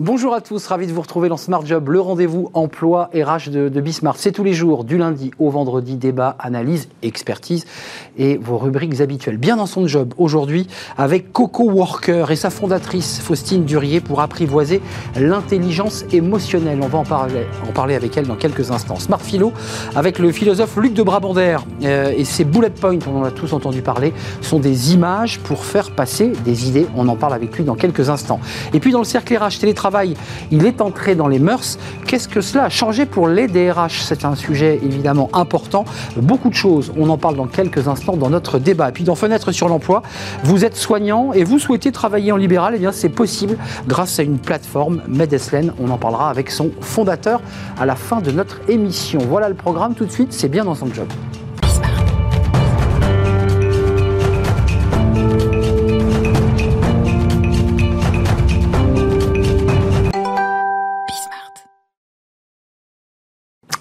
Bonjour à tous, ravi de vous retrouver dans Smart Job, le rendez-vous emploi RH de, de Bismarck. C'est tous les jours, du lundi au vendredi, débat, analyse, expertise et vos rubriques habituelles. Bien dans son job aujourd'hui avec Coco Worker et sa fondatrice Faustine Durier pour apprivoiser l'intelligence émotionnelle. On va en parler, en parler avec elle dans quelques instants. Smart Philo avec le philosophe Luc de Brabander euh, et ses bullet points, on en a tous entendu parler, sont des images pour faire passer des idées. On en parle avec lui dans quelques instants. Et puis dans le cercle RH télétravail, il est entré dans les mœurs. Qu'est-ce que cela a changé pour les DRH C'est un sujet évidemment important. Beaucoup de choses, on en parle dans quelques instants dans notre débat. Et puis dans Fenêtre sur l'emploi, vous êtes soignant et vous souhaitez travailler en libéral, eh bien c'est possible grâce à une plateforme, Medeslen. On en parlera avec son fondateur à la fin de notre émission. Voilà le programme tout de suite, c'est bien dans son job.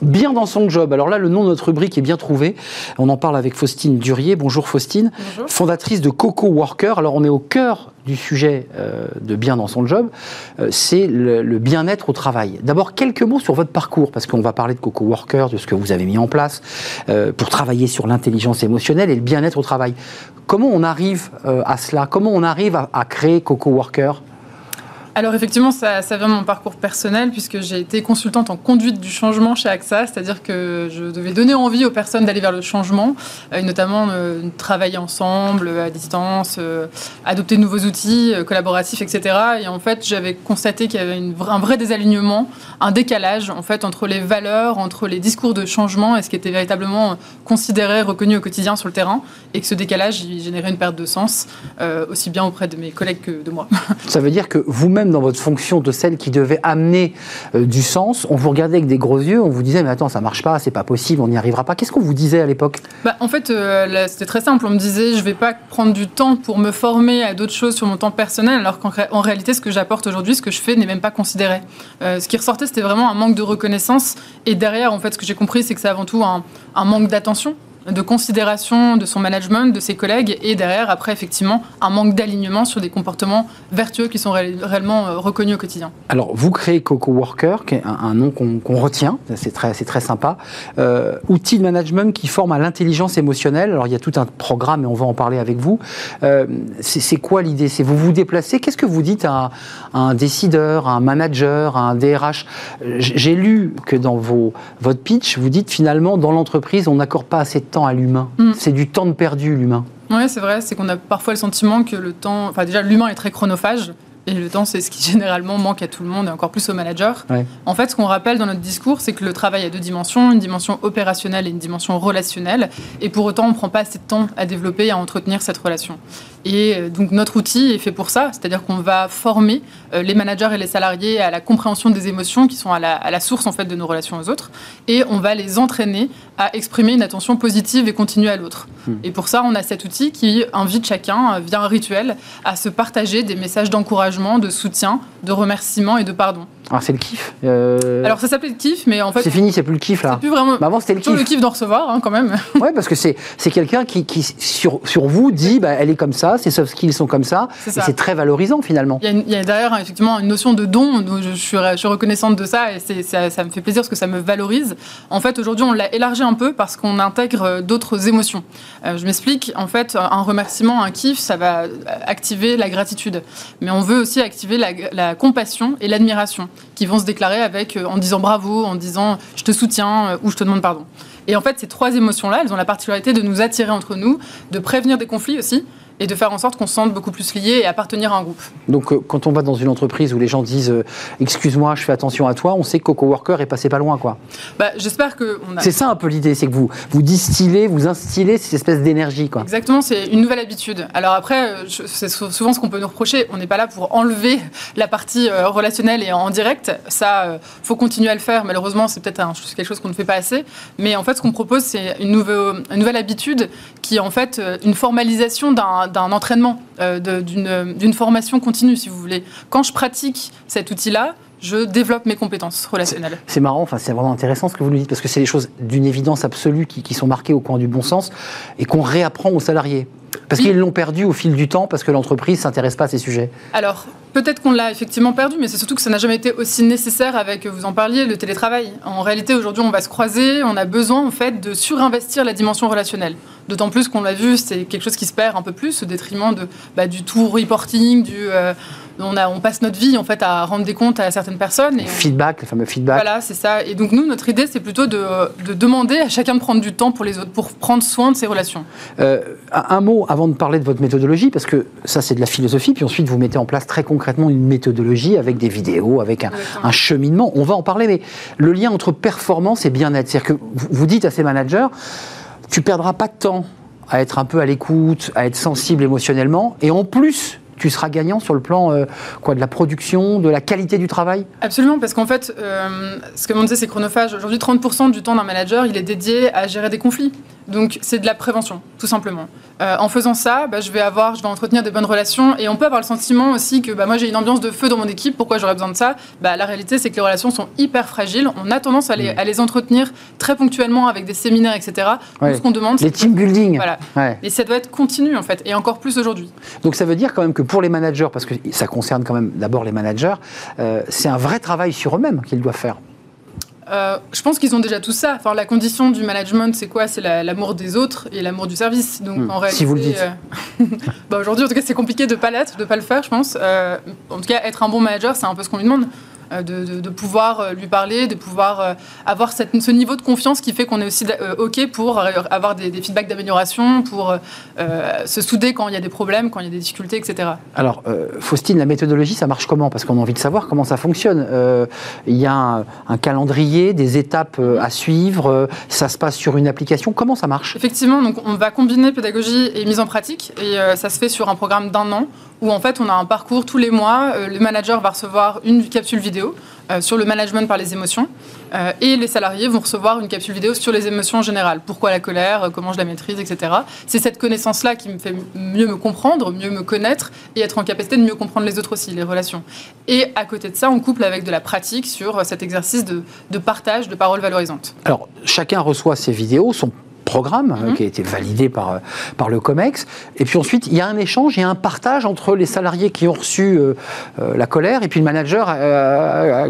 Bien dans son job. Alors là, le nom de notre rubrique est bien trouvé. On en parle avec Faustine Durier. Bonjour Faustine, fondatrice de Coco Worker. Alors on est au cœur du sujet euh, de bien dans son job, euh, c'est le, bien-être au travail. D'abord, quelques mots sur votre parcours, parce qu'on va parler de Coco Worker, de ce que vous avez mis en place euh, pour travailler sur l'intelligence émotionnelle et le bien-être au travail. Comment on arrive à cela? Comment on arrive à, à créer Coco Worker? Alors effectivement, ça, ça, vient de mon parcours personnel puisque j'ai été consultante en conduite du changement chez AXA, c'est-à-dire que je devais donner envie aux personnes d'aller vers le changement, euh, notamment euh, travailler ensemble, à distance, euh, adopter de nouveaux outils collaboratifs, etc. Et en fait, j'avais constaté qu'il y avait un vrai désalignement, un décalage en fait entre les valeurs, entre les discours de changement et ce qui était véritablement considéré, reconnu au quotidien sur le terrain, et que ce décalage il générait une perte de sens, aussi bien auprès de mes collègues que de moi. Ça veut dire que vous-même dans votre fonction de celle qui devait amener euh, du sens, on vous regardait avec des gros yeux, on vous disait mais attends ça marche pas, c'est pas possible, on n'y arrivera pas. Qu'est-ce qu'on vous disait à l'époque? Bah, En fait euh, c'était très simple, on me disait je vais pas prendre du temps pour me former à d'autres choses sur mon temps personnel, alors qu'en réalité ce que j'apporte aujourd'hui, ce que je fais n'est même pas considéré. Euh, ce qui ressortait c'était vraiment un manque de reconnaissance. Et derrière en fait ce que j'ai compris c'est que c'est avant tout un manque d'attention de considération de son management, de ses collègues, et derrière, après, effectivement, un manque d'alignement sur des comportements vertueux qui sont réellement euh, reconnus au quotidien. Alors, vous créez Coco Worker, qui est un, nom qu'on retient, c'est très, très sympa. Euh, outil de management qui forme à l'intelligence émotionnelle. Alors, il y a tout un programme, et on va en parler avec vous. Euh, c'est quoi l'idée? C'est vous vous déplacez? Qu'est-ce que vous dites à, un décideur, à un manager, à un DRH J'ai lu que dans vos, votre pitch, vous dites finalement, dans l'entreprise, on n'accorde pas assez de temps à l'humain. Mm. C'est du temps de perdu, l'humain. Oui, c'est vrai. C'est qu'on a parfois le sentiment que le temps. Enfin, déjà, l'humain est très chronophage. Et le temps, c'est ce qui généralement manque à tout le monde, et encore plus aux managers. En fait, ce qu'on rappelle dans notre discours, c'est que le travail a deux dimensions, une dimension opérationnelle et une dimension relationnelle. Et pour autant, on ne prend pas assez de temps à développer et à entretenir cette relation. Et euh, donc notre outil est fait pour ça, c'est-à-dire qu'on va former euh, les managers et les salariés à la compréhension des émotions qui sont à la, source en fait de nos relations aux autres, et on va les entraîner à exprimer une attention positive et continue à l'autre. Hmm. Et pour ça, on a cet outil qui invite chacun, euh, via un rituel, à se partager des messages d'encouragement, de soutien, de remerciement et de pardon. Alors c'est le kiff. Alors ça s'appelait le kiff, mais en fait c'est fini, c'est plus le kiff là. C'est plus vraiment. Bah avant c'était le kiff. le kiff d'en recevoir hein, quand même. ouais, parce que c'est c'est quelqu'un qui, qui sur sur vous dit bah elle est comme ça, ses soft skills sont comme ça. C'est très valorisant finalement. Il y, a, derrière effectivement une notion de don. Je, suis, je suis reconnaissante de ça et ça, ça, me fait plaisir parce que ça me valorise. En fait, aujourd'hui, on l'a élargi un peu parce qu'on intègre euh, d'autres émotions. Euh, je m'explique. En fait, un remerciement, un kiff, ça va activer la gratitude. Mais on veut aussi activer la, la compassion et l'admiration qui vont se déclarer avec euh, en disant bravo, en disant je te soutiens ou je te demande pardon. Et en fait, ces trois émotions-là, elles ont la particularité de nous attirer entre nous, de prévenir des conflits aussi et de faire en sorte qu'on se sente beaucoup plus lié et appartenir à un groupe. Donc, euh, quand on va dans une entreprise où les gens disent euh, Excuse-moi, je fais attention à toi, on sait que Coco Worker est passé pas loin, quoi. Bah, J'espère que. A... C'est ça un peu l'idée, c'est que vous, vous distillez, vous instillez cette espèce d'énergie, quoi. Exactement, c'est une nouvelle habitude. Alors après, euh, c'est souvent ce qu'on peut nous reprocher. On n'est pas là pour enlever la partie relationnelle et en direct. Ça, faut continuer à le faire. Malheureusement, c'est peut-être quelque chose qu'on ne fait pas assez. Mais en fait, ce qu'on propose, c'est une, une nouvelle habitude qui est en fait une formalisation d'un entraînement, euh, d'une formation continue, si vous voulez. Quand je pratique cet outil-là, je développe mes compétences relationnelles. C'est marrant, c'est vraiment intéressant ce que vous nous dites, parce que c'est des choses d'une évidence absolue qui, sont marquées au coin du bon sens et qu'on réapprend aux salariés. Parce qu'ils l'ont perdu au fil du temps, parce que l'entreprise ne s'intéresse pas à ces sujets. Alors, peut-être qu'on l'a effectivement perdu, mais c'est surtout que ça n'a jamais été aussi nécessaire avec, vous en parliez, le télétravail. En réalité, aujourd'hui, on va se croiser, on a besoin en fait de surinvestir la dimension relationnelle. D'autant plus qu'on l'a vu, c'est quelque chose qui se perd un peu plus au détriment de, bah, du tout reporting, du, euh, on, a, on, passe notre vie en fait à rendre des comptes à certaines personnes. Et feedback, le fameux feedback. Voilà, c'est ça. Et donc nous, notre idée, c'est plutôt de, de, demander à chacun de prendre du temps pour les autres, pour prendre soin de ses relations. Euh, un mot avant de parler de votre méthodologie, parce que ça, c'est de la philosophie, puis ensuite vous mettez en place très concrètement une méthodologie avec des vidéos, avec un, un cheminement. On va en parler, mais le lien entre performance et bien-être, c'est-à-dire que vous dites à ces managers tu perdras pas de temps à être un peu à l'écoute, à être sensible émotionnellement, et en plus, tu seras gagnant sur le plan euh, quoi, de la production, de la qualité du travail? Absolument, parce qu'en fait, euh, ce que on disait, c'est chronophage. Aujourd'hui, 30% du temps d'un manager, il est dédié à gérer des conflits. Donc, c'est de la prévention, tout simplement. Euh, en faisant ça, bah, je vais avoir, je vais entretenir des bonnes relations et on peut avoir le sentiment aussi que bah, moi j'ai une ambiance de feu dans mon équipe. Pourquoi j'aurais besoin de ça? Bah, La réalité, c'est que les relations sont hyper fragiles. On a tendance à les, mm. entretenir très ponctuellement avec des séminaires, etc. Tout ce qu'on demande, les team building. Voilà. Et ça doit être continu en fait, et encore plus aujourd'hui. Donc ça veut dire quand même que pour les managers, parce que ça concerne quand même d'abord les managers, euh, c'est un vrai travail sur eux-mêmes qu'ils doivent faire. Euh, je pense qu'ils ont déjà tout ça. Enfin, la condition du management, c'est quoi? C'est l'amour des autres et l'amour du service. Donc, hmm. en réalité, si vous le dites. Euh, bah, aujourd'hui, en tout cas, c'est compliqué de pas l'être, de pas le faire, je pense. Euh, en tout cas, être un bon manager, c'est un peu ce qu'on lui demande. Euh, de, pouvoir euh, lui parler, de pouvoir euh, avoir ce niveau de confiance qui fait qu'on est aussi OK pour avoir des, feedbacks d'amélioration, pour se souder quand il y a des problèmes, quand il y a des difficultés, etc. Alors, Faustine, la méthodologie, ça marche comment? Parce qu'on a envie de savoir comment ça fonctionne. Il y a un, calendrier, des étapes à suivre, ça se passe sur une application. Comment ça marche? Effectivement, donc on va combiner pédagogie et mise en pratique, et ça se fait sur un programme d'un an où en fait on a un parcours tous les mois. le manager va recevoir une capsule vidéo euh, sur le management par les émotions. Euh, et les salariés vont recevoir une capsule vidéo sur les émotions en général. Pourquoi la colère, euh, comment je la maîtrise, etc. C'est cette connaissance-là qui me fait mieux me comprendre, mieux me connaître et être en capacité de mieux comprendre les autres aussi, les relations. Et à côté de ça, on couple avec de la pratique sur cet exercice de, de partage de paroles valorisantes. Alors, chacun reçoit ces vidéos, sont programme euh, mhm. qui a été validé par, euh, par le COMEX. Et puis ensuite, il y a un échange, il y a un partage entre les salariés qui ont reçu euh, la colère et puis le manager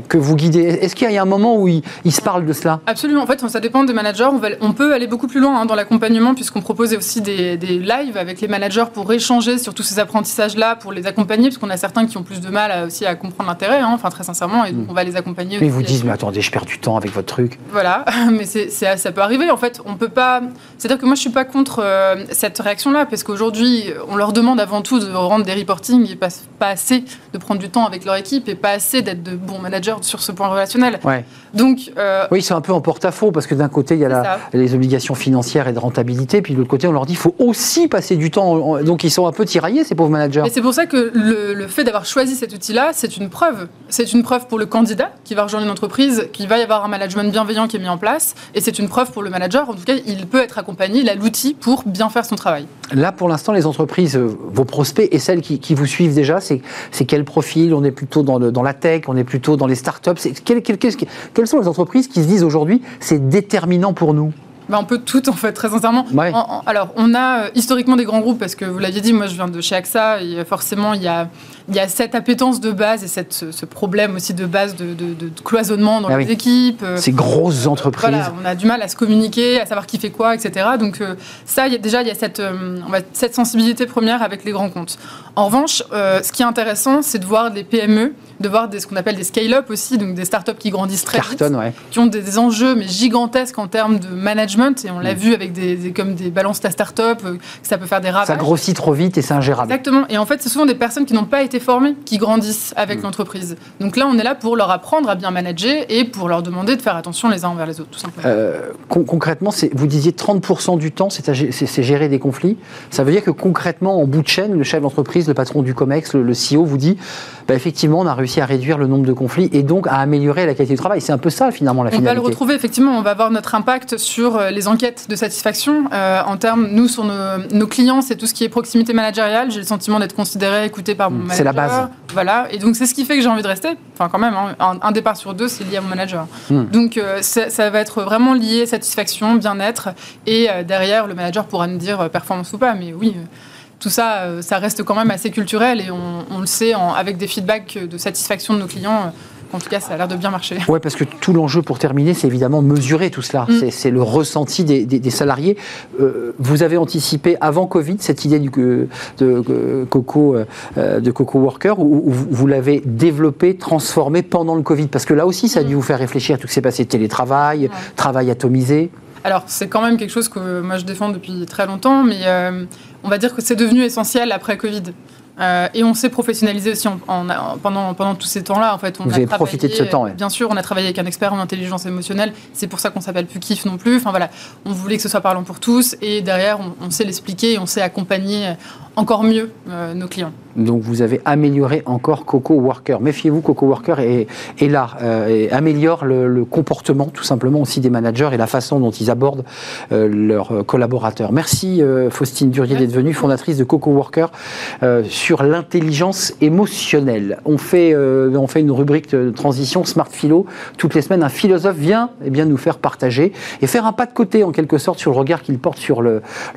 que vous guidez. Est-ce qu'il y a un moment où ils il se parlent de cela? Absolument. En fait, ça dépend des managers. On, on peut aller beaucoup plus loin hein, dans l'accompagnement puisqu'on propose aussi des, des, lives avec les managers pour échanger sur tous ces apprentissages-là, pour les accompagner, parce qu'on a certains qui ont plus de mal aussi à comprendre l'intérêt, hein, enfin très sincèrement, et donc mm. on va les accompagner. Mais ils vous disent, mais attendez, je perds du temps avec votre truc. Voilà, mais c'est, ça peut arriver. En fait, on peut pas c'est-à-dire que moi, je suis pas contre euh, cette réaction-là, parce qu'aujourd'hui, on leur demande avant tout de rendre des reportings et pas, pas assez de prendre du temps avec leur équipe et pas assez d'être de bons managers sur ce point relationnel. Donc, euh, oui, c'est un peu en porte-à-faux, parce que d'un côté, il y a les obligations financières et de rentabilité, puis de l'autre côté, on leur dit qu'il faut aussi passer du temps. Donc, ils sont un peu tiraillés, ces pauvres managers. Et c'est pour ça que le, le fait d'avoir choisi cet outil-là, c'est une preuve. C'est une preuve pour le candidat qui va rejoindre une entreprise, qu'il va y avoir un management bienveillant qui est mis en place, et c'est une preuve pour le manager. En tout cas, il peut être accompagné il a l'outil pour bien faire son travail. Là, pour l'instant, les entreprises, euh, vos prospects et celles qui, vous suivent déjà, c'est quel profil? On est plutôt dans, le, dans, la tech, on est plutôt dans les startups. Quel, quelles sont les entreprises qui se disent aujourd'hui, c'est déterminant pour nous? Bah, un peu toutes en fait, très sincèrement. alors, on a euh, historiquement des grands groupes parce que vous l'aviez dit, moi je viens de chez AXA et forcément il y a il y a cette appétence de base et cette, ce, problème aussi de base de, cloisonnement dans ah les équipes. Euh, Ces grosses entreprises. Voilà, on a du mal à se communiquer, à savoir qui fait quoi, etc. Donc euh, ça, y a, déjà, il y a cette, euh, cette sensibilité première avec les grands comptes. En revanche, ce qui est intéressant, c'est de voir des PME, de voir des, ce qu'on appelle des scale-up aussi, donc des startups qui grandissent très vite, qui ont des, enjeux mais gigantesques en termes de management, et on l'a mm. vu avec des, comme des balances ta startup, que ça peut faire des ravages. Ça grossit trop vite et c'est ingérable. Exactement. Et en fait, c'est souvent des personnes qui n'ont pas été formés, qui grandissent avec mm. l'entreprise. Donc là, on est là pour leur apprendre à bien manager et pour leur demander de faire attention les uns envers les autres, tout simplement. Euh, concrètement, vous disiez 30% du temps, c'est gérer des conflits. Ça veut dire que concrètement, en bout de chaîne, le chef d'entreprise, le patron du COMEX, le, CEO vous dit bah, effectivement, on a réussi à réduire le nombre de conflits et donc à améliorer la qualité du travail. C'est un peu ça, finalement, la finalité. On va le retrouver, effectivement. On va avoir notre impact sur euh, les enquêtes de satisfaction. Euh, en termes, nous, sur nos, clients, c'est tout ce qui est proximité managériale. J'ai le sentiment d'être considéré, écouté par mon manager. C'est la base. Voilà, et donc c'est ce qui fait que j'ai envie de rester. Enfin, quand même, hein, un, départ sur deux, c'est lié à mon manager. Hmm. Donc euh, ça va être vraiment lié satisfaction, bien-être, et euh, derrière, le manager pourra nous dire performance ou pas, mais oui tout ça, ça reste quand même assez culturel et on, le sait avec des feedbacks de satisfaction de nos clients en tout cas, ça a l'air de bien marcher. Oui, parce que tout l'enjeu pour terminer, c'est évidemment mesurer tout cela. Mm. C'est le ressenti des, salariés. Euh, vous avez anticipé avant Covid cette idée du, de, Coco, euh, de Coco Worker ou, vous l'avez développé, transformé pendant le Covid? Parce que là aussi, ça a dû mm. vous faire réfléchir à tout ce qui s'est passé télétravail, travail atomisé. Alors, c'est quand même quelque chose que moi je défends depuis très longtemps, mais euh, on va dire que c'est devenu essentiel après Covid. Euh, et on s'est professionnalisé aussi pendant, pendant tous ces temps-là. En fait, on Vous avez profité de ce temps, Bien sûr, on a travaillé avec un expert en intelligence émotionnelle. C'est pour ça qu'on s'appelle plus KIF non plus. Enfin voilà, on voulait que ce soit parlant pour tous. Et derrière, on, sait l'expliquer et on sait accompagner encore mieux euh, nos clients. Donc vous avez amélioré encore Coco Worker. Méfiez-vous, Coco Worker est, est là euh, et améliore le, comportement tout simplement aussi des managers et la façon dont ils abordent leurs collaborateurs. Merci Faustine Durier d'être venue, fondatrice de Coco Worker sur l'intelligence émotionnelle. On fait, euh, on fait une rubrique de transition Smart Philo. Toutes les semaines, un philosophe vient eh bien, nous faire partager et faire un pas de côté, en quelque sorte, sur le regard qu'il porte sur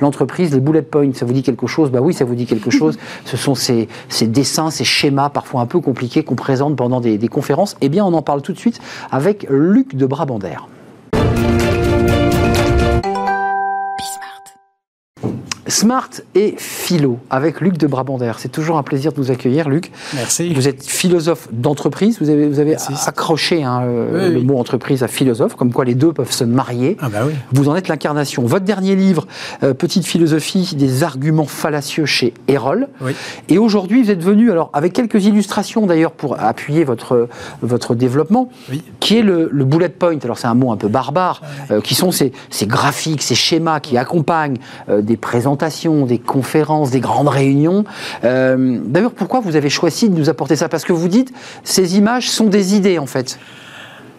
l'entreprise. les bullet points, ça vous dit quelque chose? Bah oui, ça vous dit quelque chose. Ce sont ces, ces, dessins, ces schémas parfois un peu compliqués qu'on présente pendant des, des conférences. Eh bien, on en parle tout de suite avec Luc de Brabander. Smart et philo avec Luc de Brabander. C'est toujours un plaisir de vous accueillir, Luc. Merci. Vous êtes philosophe d'entreprise. Vous avez, vous avez accroché hein, euh, le mot entreprise à philosophe, comme quoi les deux peuvent se marier. Ah bah oui. Vous en êtes l'incarnation. Votre dernier livre, euh, Petite philosophie des arguments fallacieux chez Erol. Oui. Et aujourd'hui, vous êtes venu, alors avec quelques illustrations d'ailleurs pour appuyer votre, votre développement, qui est le, bullet point. Alors c'est un mot un peu barbare, euh, qui sont ces, ces, graphiques, ces schémas qui accompagnent des présentations des conférences, des grandes réunions. Euh, d'ailleurs, pourquoi vous avez choisi de nous apporter ça? Parce que vous dites, ces images sont des idées en fait.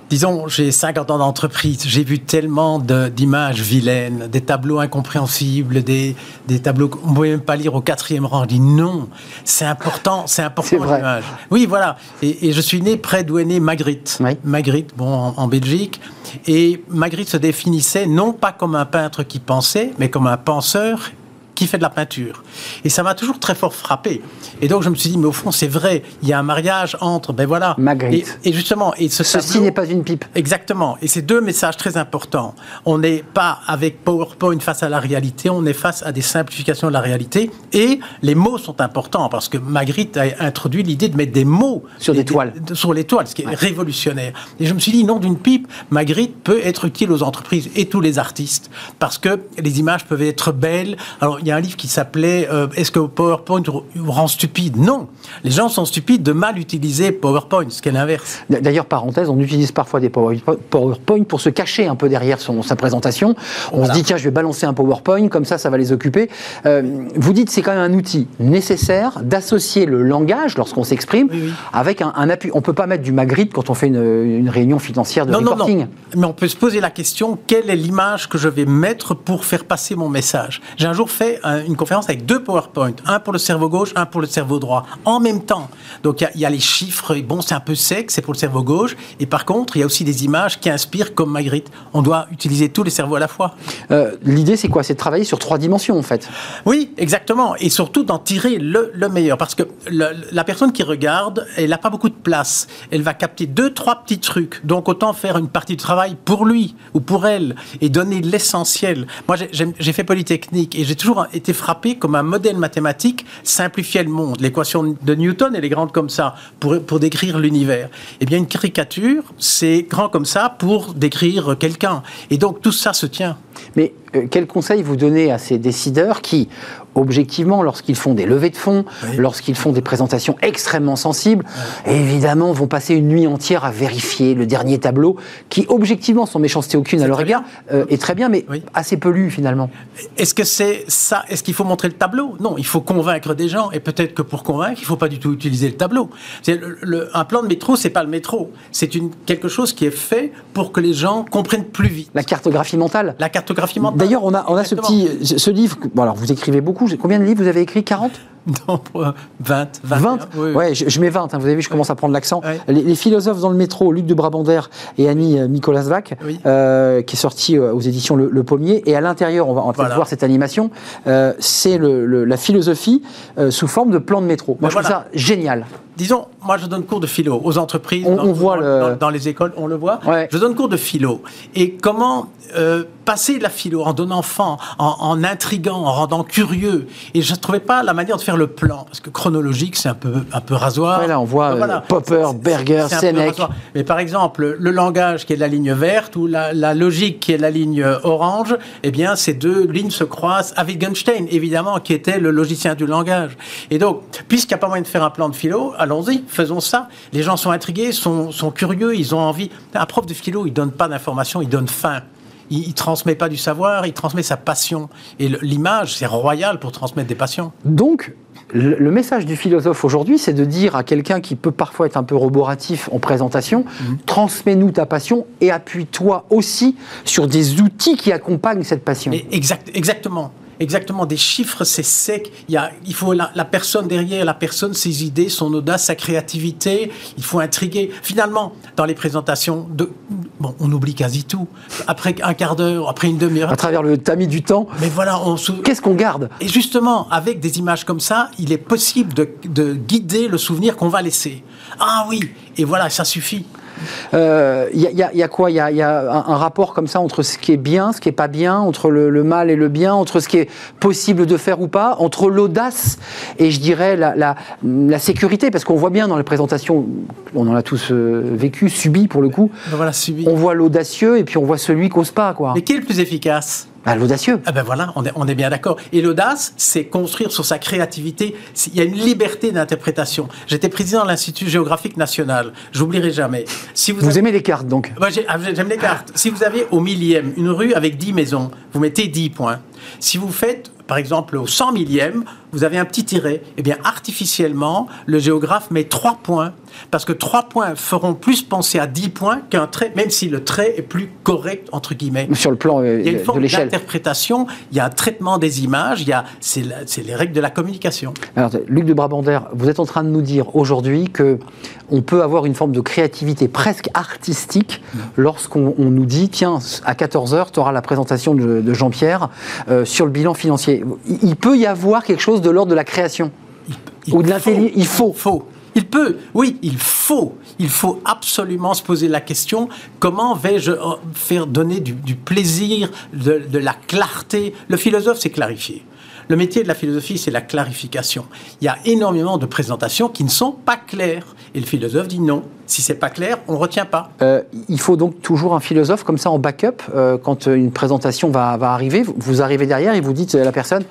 Disons, j'ai 50 ans d'entreprise, j'ai vu tellement d'images vilaines, des tableaux incompréhensibles, des, des tableaux qu'on ne pouvait même pas lire au quatrième rang. Je dis non, c'est important, c'est important l'image. Oui, voilà. Et, je suis né près d'où est né Magritte. Magritte, bon, en, Belgique. Et Magritte se définissait non pas comme un peintre qui pensait, mais comme un penseur qui fait de la peinture. Et ça m'a toujours très fort frappé. Et donc je me suis dit, mais au fond, c'est vrai, il y a un mariage entre, ben voilà. Magritte. Et, justement, et ce ceci n'est pas une pipe. Exactement. Et c'est deux messages très importants. On n'est pas avec PowerPoint face à la réalité, on est face à des simplifications de la réalité. Et les mots sont importants parce que Magritte a introduit l'idée de mettre des mots sur des toiles, sur les toiles, ce qui est révolutionnaire. Et je me suis dit, non, d'une pipe, Magritte peut être utile aux entreprises et tous les artistes parce que les images peuvent être belles. Alors il y a un livre qui s'appelait euh, Est-ce que PowerPoint rend stupide? Non. Les gens sont stupides de mal utiliser PowerPoint, ce qui est l'inverse. D'ailleurs, parenthèse, on utilise parfois des PowerPoint pour se cacher un peu derrière son, sa présentation. On se dit, tiens, je vais balancer un PowerPoint, comme ça, ça va les occuper. Euh, vous dites, c'est quand même un outil nécessaire d'associer le langage, lorsqu'on s'exprime, avec un, appui. On ne peut pas mettre du Magritte quand on fait une, réunion financière de non, reporting. Non, non. Mais on peut se poser la question, quelle est l'image que je vais mettre pour faire passer mon message? J'ai un jour fait une conférence avec deux PowerPoint, un pour le cerveau gauche, un pour le cerveau droit, en même temps. Donc il y, a les chiffres, bon, c'est un peu sec, c'est pour le cerveau gauche, et par contre, il y a aussi des images qui inspirent comme Magritte. On doit utiliser tous les cerveaux à la fois. Euh, l'idée, c'est quoi? C'est de travailler sur trois dimensions, en fait. Oui, exactement, et surtout d'en tirer le, meilleur, parce que la personne qui regarde, elle n'a pas beaucoup de place. Elle va capter deux, trois petits trucs. Donc autant faire une partie de travail pour lui ou pour elle et donner l'essentiel. Moi, j'ai fait Polytechnique et j'ai toujours été frappé comme un modèle mathématique simplifiait le monde. L'équation de Newton, elle est grande comme ça pour, pour décrire l'univers. Eh bien, une caricature, c'est grand comme ça pour décrire quelqu'un. Et donc, tout ça se tient. Mais euh, quel conseil vous donnez à ces décideurs qui, objectivement, lorsqu'ils font des levées de fonds, lorsqu'ils font des présentations extrêmement sensibles, évidemment, vont passer une nuit entière à vérifier le dernier tableau, qui, objectivement, sans méchanceté aucune à leur égard, euh, est très bien, mais assez peu lu, finalement. Est-ce que c'est ça Est-ce qu'il faut montrer le tableau? Non, il faut convaincre des gens, et peut-être que pour convaincre, il ne faut pas du tout utiliser le tableau. un plan de métro, c'est pas le métro. C'est quelque chose qui est fait pour que les gens comprennent plus vite. La cartographie mentale La cartographie mentale. D'ailleurs, on a, on a ce petit ce livre. Bon, alors, vous écrivez beaucoup. Combien de livres vous avez écrit 40 Non, 20. 20 oui, Ouais, je, mets 20. Hein. vous avez vu, je commence à prendre l'accent. Les, philosophes dans le métro, Luc de Brabander et Annie euh, Nicolas Vac, euh, qui est sorti euh, aux éditions Le, Pommier. Et à l'intérieur, on va, peut-être voir cette animation, c'est la philosophie sous forme de plan de métro. Moi, je trouve ça génial disons, moi je donne cours de philo aux entreprises, on, voit dans, les écoles, on le voit. Je donne cours de philo. Et comment euh, passer de la philo en donnant enfant, en, intriguant, en rendant curieux. Et je ne trouvais pas la manière de faire le plan, parce que chronologique, c'est un peu, un peu rasoir. là, on voit euh, Popper, Berger, Sénèque. Mais par exemple, le langage qui est la ligne verte ou la, logique qui est la ligne orange, eh bien, ces deux lignes se croisent. avec Wittgenstein, évidemment, qui était le logicien du langage. Et donc, puisqu'il n'y a pas moyen de faire un plan de philo, allons-y, faisons ça. Les gens sont intrigués, sont, sont curieux, ils ont envie. Un prof de philo, il donne pas d'informations, il donne faim. Il, ne transmet pas du savoir, il transmet sa passion. Et l'image, c'est royal pour transmettre des passions. Donc, le, message du philosophe aujourd'hui, c'est de dire à quelqu'un qui peut parfois être un peu roboratif en présentation, mhm. transmets-nous ta passion et appuie-toi aussi sur des outils qui accompagnent cette passion. exact, exactement. Exactement, des chiffres, c'est sec. Il, y a, il faut la, personne derrière, la personne, ses idées, son audace, sa créativité. Il faut intriguer. Finalement, dans les présentations, de, bon, on oublie quasi tout. Après un quart d'heure, après une demi-heure. À travers le tamis du temps. Mais voilà, on Qu'est-ce qu'on garde? Et justement, avec des images comme ça, il est possible de, de guider le souvenir qu'on va laisser. Ah oui, et voilà, ça suffit. Il euh, y, a quoi? Il y a, un, rapport comme ça entre ce qui est bien, ce qui est pas bien, entre le, mal et le bien, entre ce qui est possible de faire ou pas, entre l'audace et je dirais la, sécurité, parce qu'on voit bien dans les présentations, on en a tous euh, vécu, subi pour le coup. Voilà, subi. On voit l'audacieux et puis on voit celui qui n'ose pas, quoi. Mais qui est le plus efficace? Bah, l'audacieux. Ah ben voilà, on est, on est bien d'accord. Et l'audace, c'est construire sur sa créativité. Il y a une liberté d'interprétation. J'étais président de l'Institut géographique national. J'oublierai jamais. Si vous, vous aimez les cartes, donc ah, J'aime les cartes. Si vous avez au millième une rue avec 10 maisons, vous mettez 10 points. Si vous faites par exemple, au 100 millième, vous avez un petit tiret. Eh bien, artificiellement, le géographe met 3 points, parce que 3 points feront plus penser à 10 points qu'un trait, même si le trait est plus correct, entre guillemets. Sur le plan euh, il y a une forme d'interprétation, il y a un traitement des images, il y a, c'est, les règles de la communication. Alors, Luc de Brabander, vous êtes en train de nous dire aujourd'hui que on peut avoir une forme de créativité presque artistique mmh. lorsqu'on nous dit, tiens, à 14h, tu auras la présentation de, Jean-Pierre euh, sur le bilan financier il peut y avoir quelque chose de l'ordre de la création ou de l'intelligence. Il faut. faut. Il peut, oui, il faut. Il faut absolument se poser la question comment vais-je euh, faire donner du, plaisir, de, la clarté? Le philosophe, c'est clarifier. Le métier de la philosophie, c'est la clarification. Il y a énormément de présentations qui ne sont pas claires. Et le philosophe dit non. Si c'est pas clair, on ne retient pas. Euh, il faut donc toujours un philosophe comme ça en backup euh, quand une présentation va, va arriver. Vous arrivez derrière et vous dites à la personne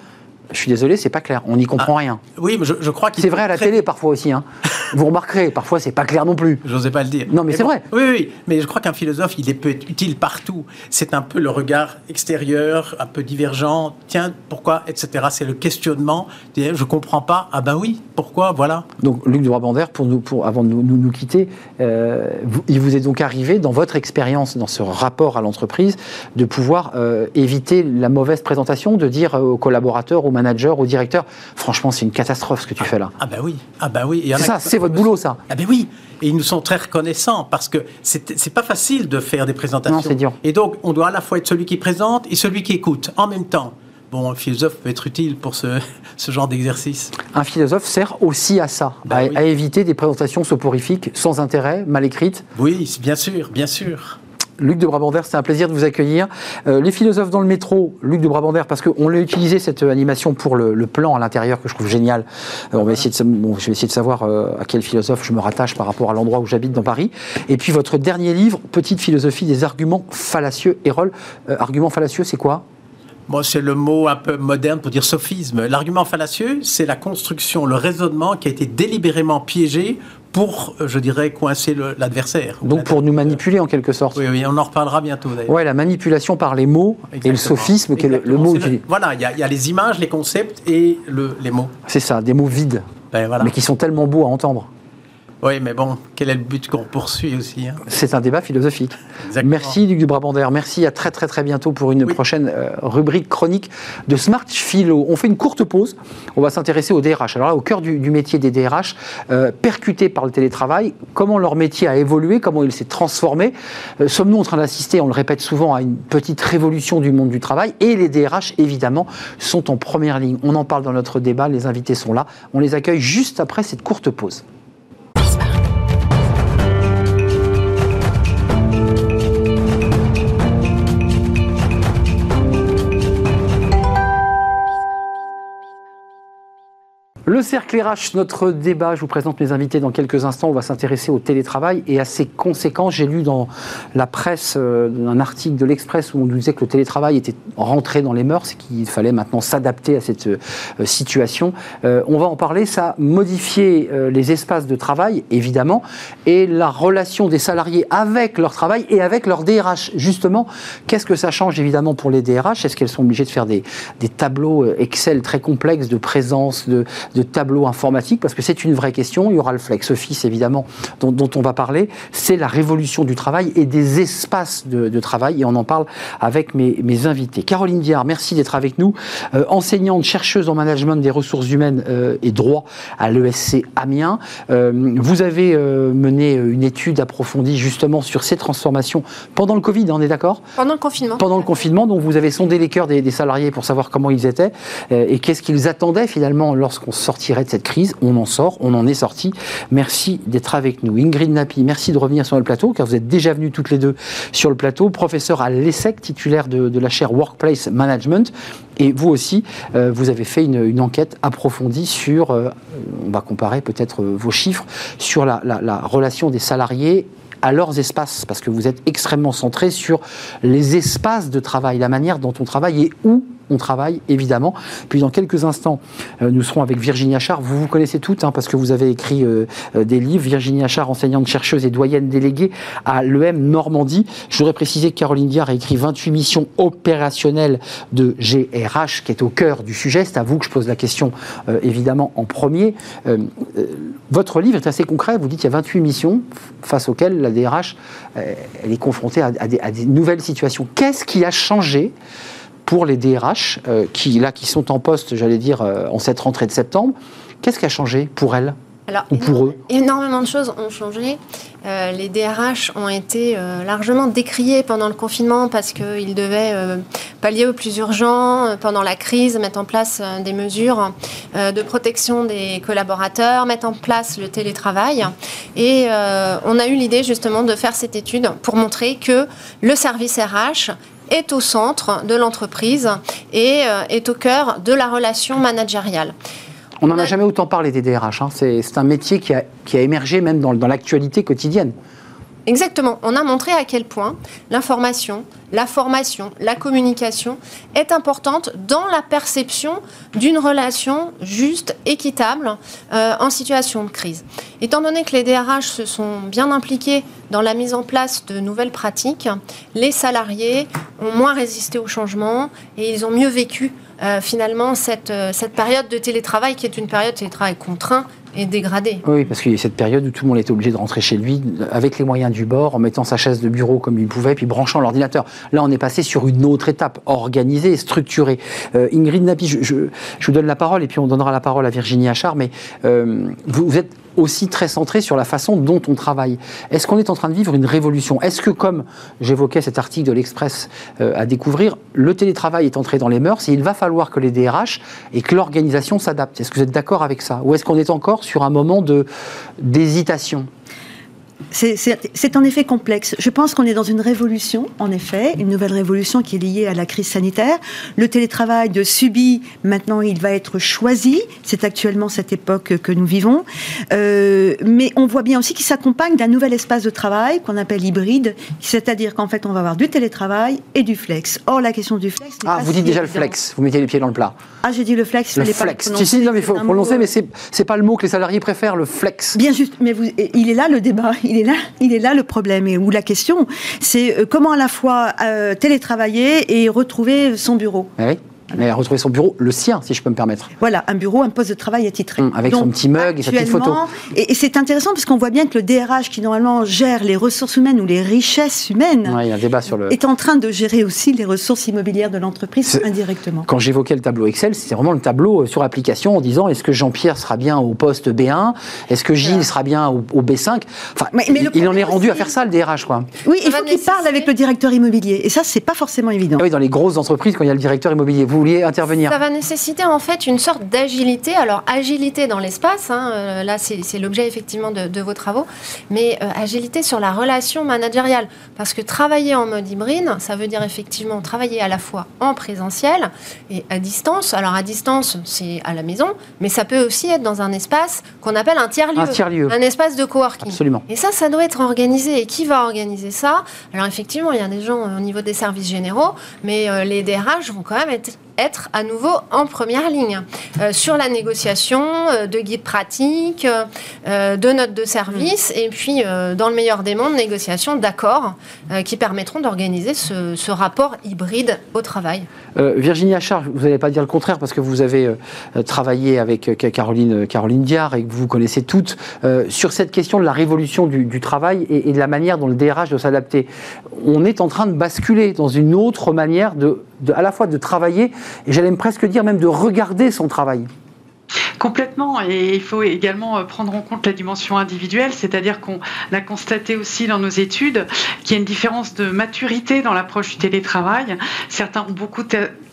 je suis désolé, c'est pas clair. On n'y comprend ah, rien. Oui, mais je, crois qu'il. C'est vrai à la télé parfois aussi. Hein. Vous remarquerez, parfois c'est pas clair non plus. J'osais pas le dire. Non, mais, c'est vrai. Oui, oui, mais je crois qu'un philosophe, il peut être utile partout. C'est un peu le regard extérieur, un peu divergent. Tiens, pourquoi, etc. C'est le questionnement. Je comprends pas. Ah ben oui, pourquoi, voilà. Donc, Luc de Brabander, pour nous, pour, avant de nous, nous, quitter, euh, il vous est donc arrivé, dans votre expérience, dans ce rapport à l'entreprise, de pouvoir euh, éviter la mauvaise présentation, de dire aux collaborateurs, aux manager, au directeur, franchement, c'est une catastrophe ce que tu fais là. Ah ben oui, ah ben oui. C'est ça, c'est votre boulot, ça. Ah ben oui. Et ils nous sont très reconnaissants parce que c'est pas facile de faire des présentations. Non, c'est dur. Et donc, on doit à la fois être celui qui présente et celui qui écoute en même temps. Bon, un philosophe peut être utile pour ce, ce genre d'exercice. Un philosophe sert aussi à ça, à, éviter des présentations soporifiques, sans intérêt, mal écrites. Oui, bien sûr, bien sûr. Luc de Brabander, c'est un plaisir de vous accueillir. Euh, les philosophes dans le métro, Luc de Brabander, parce qu'on l'a utilisé cette animation pour le, plan à l'intérieur que je trouve génial. Euh, de, je vais essayer de savoir euh, à quel philosophe je me rattache par rapport à l'endroit où j'habite dans Paris. Et puis votre dernier livre, Petite philosophie des arguments fallacieux. Erol, arguments fallacieux, c'est quoi? Moi, c'est le mot un peu moderne pour dire sophisme. L'argument fallacieux, c'est la construction, le raisonnement qui a été délibérément piégé pour, euh, je dirais, coincer l'adversaire. Donc pour nous manipuler en quelque sorte. Oui, oui, on en reparlera bientôt d'ailleurs. Oui, la manipulation par les mots et le sophisme, qui est le, mot utilisé. Voilà, il y, a les images, les concepts et le, les mots. C'est ça, des mots vides, ben, voilà. mais qui sont tellement beaux à entendre. Oui, mais bon, quel est le but qu'on poursuit aussi hein C'est un débat philosophique. Merci Luc du Brabander, merci, à très très très bientôt pour une prochaine euh, rubrique chronique de Smart Philo. On fait une courte pause, on va s'intéresser au DRH. Alors là, au cœur du, métier des DRH, euh, percutés par le télétravail, comment leur métier a évolué, comment il s'est transformé. Euh, sommes-nous en train d'assister, on le répète souvent, à une petite révolution du monde du travail? Et les DRH, évidemment, sont en première ligne. On en parle dans notre débat, les invités sont là. On les accueille juste après cette courte pause. Cercle RH, notre débat, je vous présente mes invités dans quelques instants. On va s'intéresser au télétravail et à ses conséquences. J'ai lu dans la presse euh, un article de l'Express où on nous disait que le télétravail était rentré dans les mœurs et qu'il fallait maintenant s'adapter à cette euh, situation. Euh, on va en parler. Ça a modifié les espaces de travail, évidemment, et la relation des salariés avec leur travail et avec leur DRH. Justement, qu'est-ce que ça change évidemment pour les DRH Est-ce qu'elles sont obligées de faire des, des tableaux Excel très complexes de présence, de de tableaux informatiques, parce que c'est une vraie question. Il y aura le Flex Office, évidemment, dont, on va parler. C'est la révolution du travail et des espaces de, travail, et on en parle avec mes, invités. Caroline Diard, merci d'être avec nous. Euh, enseignante, chercheuse en management des ressources humaines euh, et droit à l'ESC Amiens. Euh, vous avez mené une étude approfondie justement sur ces transformations pendant le Covid, on est d'accord? Pendant le confinement. Pendant le confinement, donc vous avez sondé les cœurs des, des salariés pour savoir comment ils étaient et qu'est-ce qu'ils attendaient finalement lorsqu'on sortirait de cette crise. On en sort, on en est sorti. Merci d'être avec nous. Ingrid Napi, merci de revenir sur le plateau, car vous êtes déjà venues toutes les deux sur le plateau. Professeur à l'ESSEC, titulaire de, la chaire Workplace Management. Et vous aussi, euh, vous avez fait une, enquête approfondie sur, euh, on va comparer peut-être euh, vos chiffres, sur la, la relation des salariés à leurs espaces, parce que vous êtes extrêmement centré sur les espaces de travail, la manière dont on travaille et où on travaille, évidemment. Puis dans quelques instants, euh, nous serons avec Virginie Achard. Vous vous connaissez toutes, hein, parce que vous avez écrit euh, euh, des livres. Virginie Achard, enseignante chercheuse et doyenne déléguée à l'EM Normandie. Je voudrais préciser que Caroline Diard a écrit 28 missions opérationnelles de GRH, qui est au cœur du sujet. C'est à vous que je pose la question, évidemment, en premier. votre livre est assez concret. Vous dites qu'il y a 28 missions face auxquelles la DRH elle est confrontée à des nouvelles situations. Qu'est-ce qui a changé pour les DRH euh, qui, là, qui sont en poste, j'allais dire, euh, en cette rentrée de septembre. Qu'est-ce qui a changé pour elles alors, ou pour eux? Énormément de choses ont changé. Euh, les DRH ont été largement décriés pendant le confinement parce qu'ils devaient pallier au plus urgent pendant la crise, mettre en place des mesures de protection des collaborateurs, mettre en place le télétravail. Et on a eu l'idée justement de faire cette étude pour montrer que le service RH est au centre de l'entreprise et euh, est au cœur de la relation managériale. On n'en a jamais autant parlé des DRH. Hein. C'est un métier qui a, qui a, émergé même dans, dans l'actualité quotidienne. Exactement. On a montré à quel point l'information, la formation, la communication est importante dans la perception d'une relation juste, équitable euh, en situation de crise. Étant donné que les DRH se sont bien impliqués dans la mise en place de nouvelles pratiques, les salariés ont moins résisté au changement et ils ont mieux vécu euh, finalement cette, euh, cette période de télétravail qui est une période de télétravail contraint et dégradé. Oui, parce qu'il y a cette période où tout le monde était obligé de rentrer chez lui avec les moyens du bord, en mettant sa chaise de bureau comme il pouvait, puis branchant l'ordinateur. Là, on est passé sur une autre étape, organisée, structurée. Euh, Ingrid Napi, je, vous donne la parole, et puis on donnera la parole à Virginie Achard, mais vous, vous êtes aussi très centré sur la façon dont on travaille. Est-ce qu'on est en train de vivre une révolution? Est-ce que, comme j'évoquais cet article de l'Express euh, à découvrir, le télétravail est entré dans les mœurs et il va falloir que les DRH et que l'organisation s'adaptent Est-ce que vous êtes d'accord avec ça? Ou est-ce qu'on est encore sur un moment d'hésitation? C'est en effet complexe. Je pense qu'on est dans une révolution, en effet, une nouvelle révolution qui est liée à la crise sanitaire. Le télétravail de subi, maintenant, il va être choisi. C'est actuellement cette époque que nous vivons. Euh, mais on voit bien aussi qu'il s'accompagne d'un nouvel espace de travail qu'on appelle hybride, c'est-à-dire qu'en fait, on va avoir du télétravail et du flex. Or, la question du flex. Ah, vous dites déjà le flex. Vous mettez les pieds dans le plat. Ah, j'ai dit le flex. Le flex. si, si, non, mais il faut prononcer, mais c'est pas le mot que les salariés préfèrent, le flex. Bien juste. Mais vous, il est là le débat il est là, il est là le problème où la question, c'est euh, comment à la fois euh, télétravailler et retrouver son bureau. Ah. Mais retrouver son bureau, le sien, si je peux me permettre. Voilà, un bureau, un poste de travail attitré. Hum, avec son petit mug et sa petite photo. Et, c'est intéressant parce qu'on voit bien que le DRH, qui normalement gère les ressources humaines ou les richesses humaines, il y a un débat sur le... est en train de gérer aussi les ressources immobilières de l'entreprise indirectement. Quand j'évoquais le tableau Excel, c'est vraiment le tableau euh, sur application en disant est-ce que Jean-Pierre sera bien au poste B1 Est-ce que Gilles sera bien au, B5 Enfin, mais, il, en est rendu à faire ça, le DRH, quoi. Oui, il faut qu'il parle avec le directeur immobilier. Et ça, c'est pas forcément évident. Ah oui, dans les grosses entreprises, quand il y a le directeur immobilier, vous vouliez intervenir Ça va nécessiter en fait une sorte d'agilité. Alors, agilité dans l'espace, hein, euh, là, c'est l'objet effectivement de, vos travaux, mais euh, agilité sur la relation managériale. Parce que travailler en mode hybride, ça veut dire effectivement travailler à la fois en présentiel et à distance. Alors, à distance, c'est à la maison, mais ça peut aussi être dans un espace qu'on appelle un tiers-lieu. Un tiers-lieu. Un espace de coworking. Absolument. Et ça, ça doit être organisé. Et qui va organiser ça? Alors, effectivement, il y a des gens au niveau des services généraux, mais euh, les DRH vont quand même être être à nouveau en première ligne euh, sur la négociation euh, de guides pratiques, euh, de notes de service et puis, dans le meilleur des mondes, négociation d'accords qui permettront d'organiser ce, rapport hybride au travail. Virginie Achard, vous n'allez pas dire le contraire parce que vous avez travaillé avec Caroline, Caroline Diard et que vous connaissez toutes sur cette question de la révolution du, travail et, et, de la manière dont le DRH doit s'adapter. On est en train de basculer dans une autre manière de à la fois de travailler et j'allais presque dire même de regarder son travail. Complètement, et il faut également euh, prendre en compte la dimension individuelle, c'est-à-dire qu'on a constaté aussi dans nos études qu'il y a une différence de maturité dans l'approche du télétravail. Certains ont beaucoup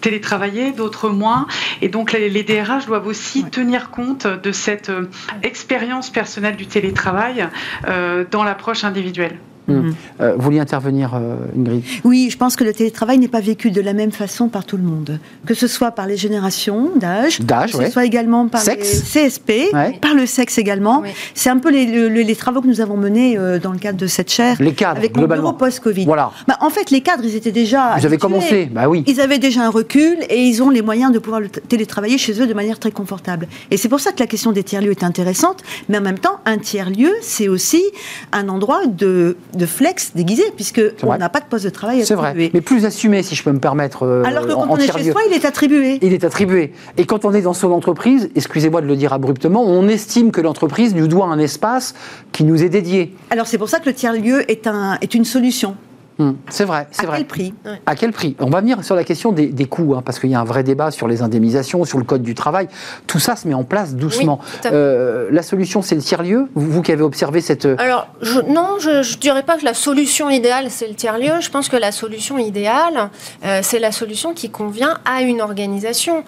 télétravaillé, d'autres moins, et donc les DRH doivent aussi tenir compte de cette euh, expérience personnelle du télétravail euh, dans l'approche individuelle. Mm. Euh, vous vouliez intervenir, euh, Ingrid? Oui, je pense que le télétravail n'est pas vécu de la même façon par tout le monde. Que ce soit par les générations d'âge, que ce soit également par le CSP, par le sexe également. C'est un peu les, travaux que nous avons menés euh, dans le cadre de cette chaire. Les cadres, avec globalement. post-Covid. Voilà. Bah, en fait, les cadres, ils étaient déjà. Ils avaient commencé, bah oui. Ils avaient déjà un recul et ils ont les moyens de pouvoir le télétravailler chez eux de manière très confortable. Et c'est pour ça que la question des tiers-lieux est intéressante. Mais en même temps, un tiers-lieu, c'est aussi un endroit de de flex déguisé, puisque on n'a pas de poste de travail C'est vrai, mais plus assumé, si je peux me permettre. Euh, Alors que quand on est chez soi, il est attribué. Il est attribué. Et quand on est dans son entreprise, excusez-moi de le dire abruptement, on estime que l'entreprise nous doit un espace qui nous est dédié. Alors c'est pour ça que le tiers-lieu est, un, est une solution. Hmm. c'est vrai, c'est vrai. À quel prix? À quel prix? On va venir sur la question des, coûts, hein, parce qu'il y a un vrai débat sur les indemnisations, sur le code du travail. Tout ça se met en place doucement. Euh, la solution, c'est le tiers-lieu? Vous, qui avez observé cette... Euh, Alors, non, je ne dirais pas que la solution idéale, c'est le tiers-lieu. Je pense que la solution idéale, euh, c'est la solution qui convient à une organisation.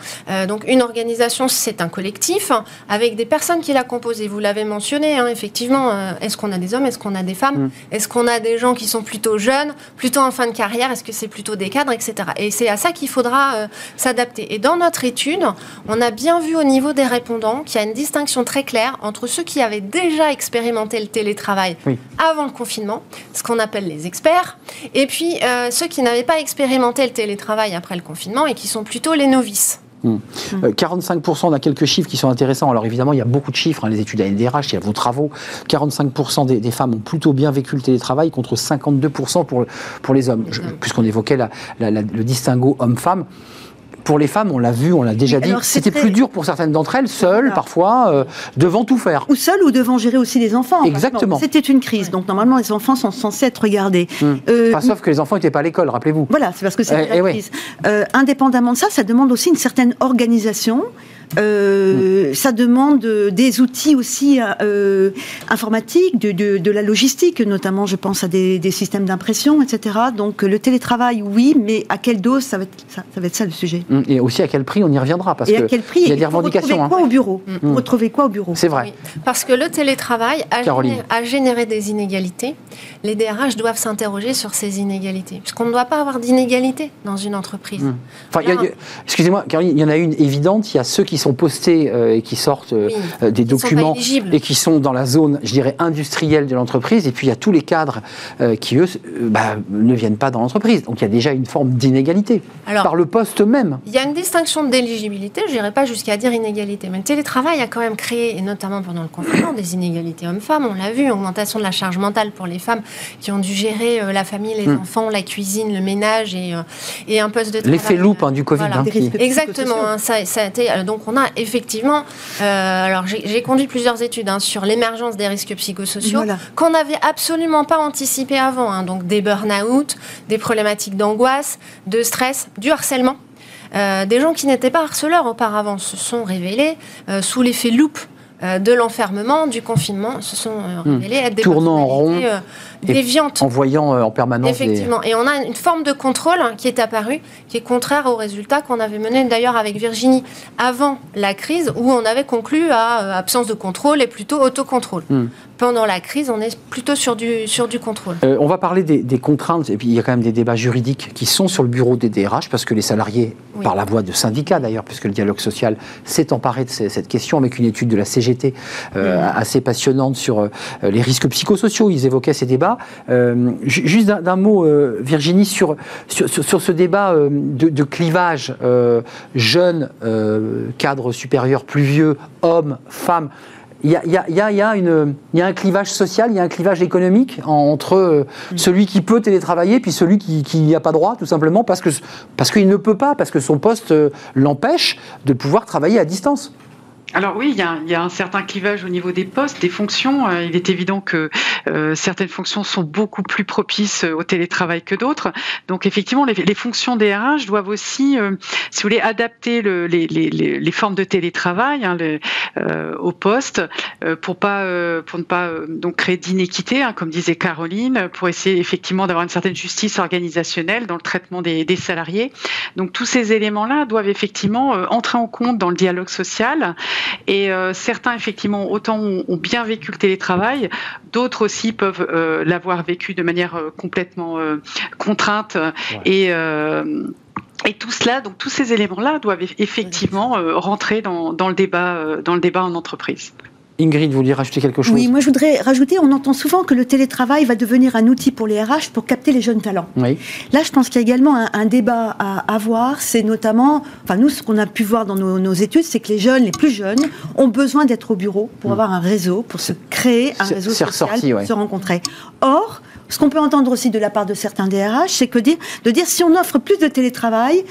donc, une organisation, c'est un collectif avec des personnes qui la composent. Et vous l'avez mentionné, hein, effectivement, est-ce qu'on a des hommes, est-ce qu'on a des femmes, hmm. est-ce qu'on a des gens qui sont plutôt jeunes? Plutôt en fin de carrière Est-ce que c'est plutôt des cadres, etc. Et c'est à ça qu'il faudra euh, s'adapter. Et dans notre étude, on a bien vu au niveau des répondants qu'il y a une distinction très claire entre ceux qui avaient déjà expérimenté le télétravail avant le confinement, ce qu'on appelle les experts, et puis euh, ceux qui n'avaient pas expérimenté le télétravail après le confinement et qui sont plutôt les novices. 45%, on a quelques chiffres qui sont intéressants. Alors évidemment, il y a beaucoup de chiffres, hein, les études ANDRH, il y a vos travaux. 45% des, femmes ont plutôt bien vécu le télétravail contre 52% pour, pour les hommes, puisqu'on évoquait le distinguo homme-femme pour les femmes, on l'a vu, on l'a déjà dit, c'était plus dur pour certaines d'entre elles, seules parfois, euh, devant tout faire. Ou seules ou devant gérer aussi les enfants. Exactement. C'était une crise, donc normalement les enfants sont censés être regardés. Hum. Euh, sauf que les enfants n'étaient pas à l'école, rappelez-vous. Voilà, c'est parce que c'est eh, une eh crise. Euh, indépendamment de ça, ça demande aussi une certaine organisation euh, ça demande des outils aussi euh, informatiques, de, la logistique, notamment je pense à des, systèmes d'impression, etc. Donc le télétravail, oui, mais à quelle dose, ça va être ça, va être ça le sujet. Hum, et aussi à quel prix, on y reviendra, parce qu'il y a des revendications. Retrouver quoi au bureau. Retrouver quoi au bureau C'est vrai. parce que le télétravail a généré, des inégalités. Les DRH doivent s'interroger sur ces inégalités, puisqu'on ne doit pas avoir d'inégalités dans une entreprise. Hum. Excusez-moi, Caroline, il y en a une évidente, il y a ceux qui sont postés et qui sortent des documents et qui sont dans la zone, je dirais, industrielle de l'entreprise. Et puis il y a tous les cadres qui, eux, bah, ne viennent pas dans l'entreprise. Donc il y a déjà une forme d'inégalité par le poste même. Il y a une distinction d'éligibilité, je n'irai pas jusqu'à dire inégalité, mais le télétravail a quand même créé, et notamment pendant le confinement, des inégalités hommes-femmes. On l'a vu, augmentation de la charge mentale pour les femmes qui ont dû gérer euh, la famille, les hmm. enfants, la cuisine, le ménage et, euh, et un poste de travail. L'effet loupe hein, du Covid. Hein, Exactement. Hein, ça, ça, a été, euh, donc on a effectivement, alors j'ai conduit plusieurs études sur l'émergence des risques psychosociaux qu'on n'avait absolument pas anticipé avant. donc des burn-out, des problématiques d'angoisse, de stress, du harcèlement. Euh, des gens qui n'étaient pas harceleurs auparavant se sont révélés euh, sous l'effet loupe euh, de l'enfermement, du confinement, se sont hmm. révélés être des Tournant en rond, En voyant en permanence. Effectivement. Et on a une forme de contrôle hein, qui est apparue, qui est contraire aux résultats qu'on avait menés d'ailleurs avec Virginie avant la crise, où on avait conclu à absence de contrôle et plutôt autocontrôle. Hmm pendant la crise, on est plutôt sur du, sur du contrôle. Euh, on va parler des, contraintes, et puis il y a quand même des débats juridiques qui sont sur le bureau des DRH, parce que les salariés, par la voix de syndicats d'ailleurs, puisque le dialogue social s'est emparé de cette question avec une étude de la CGT euh, assez passionnante sur euh, les risques psychosociaux, ils évoquaient ces débats. juste d'un mot, Virginie, sur, sur, ce débat de, de clivage jeunes, cadres supérieurs plus vieux, hommes, femmes il y a, un clivage social, il y a un clivage économique entre euh, mm. celui qui peut télétravailler puis celui qui n'y a pas droit, tout simplement parce qu'il parce ne peut pas, parce que son poste euh, l'empêche de pouvoir travailler à distance. Alors oui, il y, a, un certain clivage au niveau des postes, des fonctions. Euh, il est évident que euh, certaines fonctions sont beaucoup plus propices au télétravail que d'autres. Donc effectivement, les, fonctions des RH doivent aussi, euh, si vous voulez, adapter les, formes de télétravail hein, au poste pour pas pour ne pas donc créer d'inéquité, hein, comme disait Caroline, pour essayer effectivement d'avoir une certaine justice organisationnelle dans le traitement des, des salariés. Donc tous ces éléments-là doivent effectivement entrer en compte dans le dialogue social. Et euh, certains, effectivement, autant ont, bien vécu le télétravail, d'autres aussi peuvent euh, l'avoir vécu de manière euh, complètement contrainte et et tout cela, donc tous ces éléments-là doivent effectivement rentrer dans, dans, le débat, dans le débat en entreprise. Ingrid, vous vouliez rajouter quelque chose? Oui, moi je voudrais rajouter, on entend souvent que le télétravail va devenir un outil pour les RH pour capter les jeunes talents. Oui. Là, je pense qu'il y a également un, débat à avoir, c'est notamment, enfin nous, ce qu'on a pu voir dans nos, études, c'est que les jeunes, les plus jeunes, ont besoin d'être au bureau pour hmm. avoir un réseau, pour se créer un réseau social, pour se rencontrer. Or, ce qu'on peut entendre aussi de la part de certains DRH, c'est que dire, de dire si on offre plus de télétravail,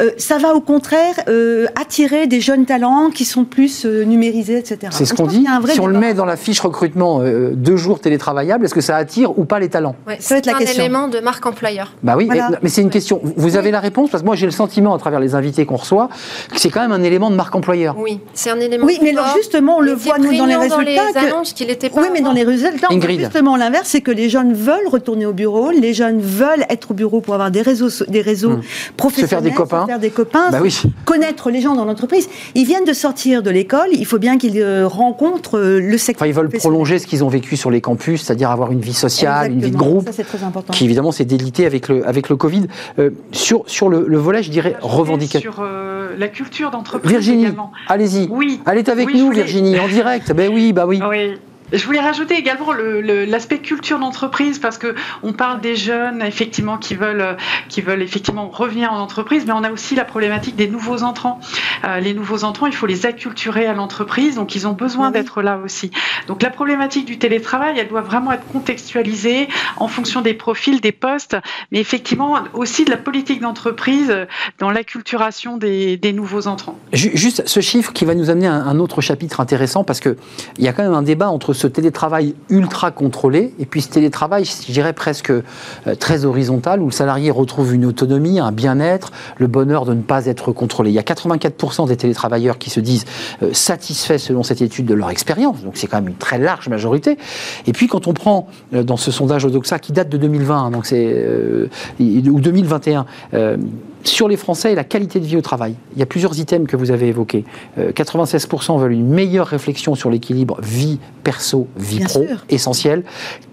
euh, ça va au contraire euh, attirer des jeunes talents qui sont plus euh, numérisés, etc. C'est ce qu'on dit. Si on le met dans la fiche recrutement deux jours télétravaillables, est-ce que ça attire ou pas les talents? Ça va être la question. un élément de marque employeur. Bah oui, mais c'est une question. Vous avez la réponse? Parce que moi j'ai le sentiment à travers les invités qu'on reçoit que c'est quand même un élément de marque employeur. Oui, c'est un élément. Oui, mais justement on le voit nous dans les résultats. Dans les annonces qu'il était pas. Oui, mais dans les résultats, justement l'inverse, c'est que les jeunes veulent retourner au bureau. Les jeunes veulent être au bureau pour avoir des réseaux, des réseaux professionnels, se faire des copains, faire des copains bah connaître les gens dans l'entreprise. Ils viennent de sortir de l'école. Il faut bien qu'ils euh, rencontrent euh, le secteur. ils veulent prolonger ce qu'ils ont vécu sur les campus, c'est-à-dire avoir une vie sociale, une vie de groupe. Ça, c'est très important. Qui évidemment s'est délité avec le avec le Covid. Euh, sur sur le, volet, je dirais revendicatif. Sur la culture d'entreprise. Virginie, allez-y. Oui. Elle est avec nous, Virginie, en direct. Ben oui, bah oui. Oui. Je voulais rajouter également l'aspect culture d'entreprise parce que on parle des jeunes effectivement qui veulent qui veulent effectivement revenir en entreprise, mais on a aussi la problématique des nouveaux entrants. Euh, les nouveaux entrants, il faut les acculturer à l'entreprise, donc ils ont besoin d'être là aussi. Donc la problématique du télétravail, elle doit vraiment être contextualisée en fonction des profils, des postes, mais effectivement aussi de la politique d'entreprise dans l'acculturation des, des, nouveaux entrants. Juste ce chiffre qui va nous amener à un autre chapitre intéressant parce que il y a quand même un débat entre ce télétravail ultra contrôlé et puis ce télétravail, je dirais presque euh, très horizontal, où le salarié retrouve une autonomie, un bien-être, le bonheur de ne pas être contrôlé. Il y a 84% des télétravailleurs qui se disent euh, satisfaits selon cette étude de leur expérience, donc c'est quand même une très large majorité. Et puis quand on prend euh, dans ce sondage Odoxa qui date de 2020, donc c'est ou 2021 sur les Français et la qualité de vie au travail. Il y a plusieurs items que vous avez évoqués. 96% euh, veulent une meilleure réflexion sur l'équilibre vie perso, vie pro, essentiel.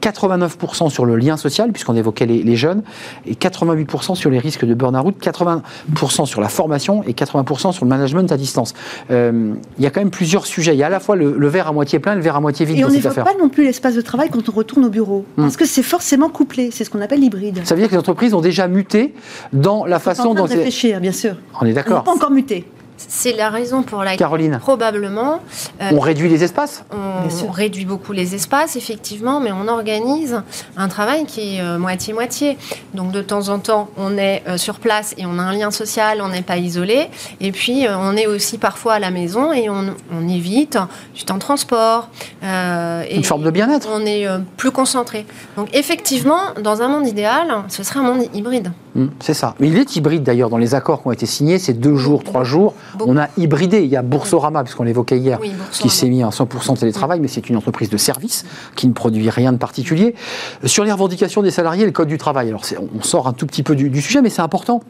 89% sur le lien social, puisqu'on évoquait les, jeunes, et 88% sur les risques de burn-out, 80% sur la formation et 80% sur le management à distance. Euh, il y a quand même plusieurs sujets. Il y a à la fois le, verre à moitié plein et le verre à moitié vide. Et on n'évoque pas non plus l'espace de travail quand on retourne au bureau, hmm. parce que c'est forcément couplé. C'est ce qu'on appelle l'hybride. Ça veut dire que les entreprises ont déjà muté dans la façon dont. réfléchir, bien sûr. On est d'accord. pas encore muté. C'est la raison pour laquelle, Caroline. probablement, euh, on réduit les espaces? On, réduit beaucoup les espaces, effectivement, mais on organise un travail qui est euh, moitié-moitié. Donc de temps en temps, on est euh, sur place et on a un lien social, on n'est pas isolé. Et puis on est aussi parfois à la maison et on, évite du temps de transport. Une forme de bien-être. On est plus concentré. Donc effectivement, dans un monde idéal, ce serait un monde hybride. Hum, c'est ça. Mais il est hybride d'ailleurs dans les accords qui ont été signés, c'est deux jours, trois jours. On a hybridé. Il y a Boursorama, puisqu'on l'évoquait hier, qui s'est mis en 100% télétravail, mais c'est une entreprise de service qui ne produit rien de particulier. Sur les revendications des salariés, le code du travail. Alors, on sort un tout petit peu du sujet, mais c'est important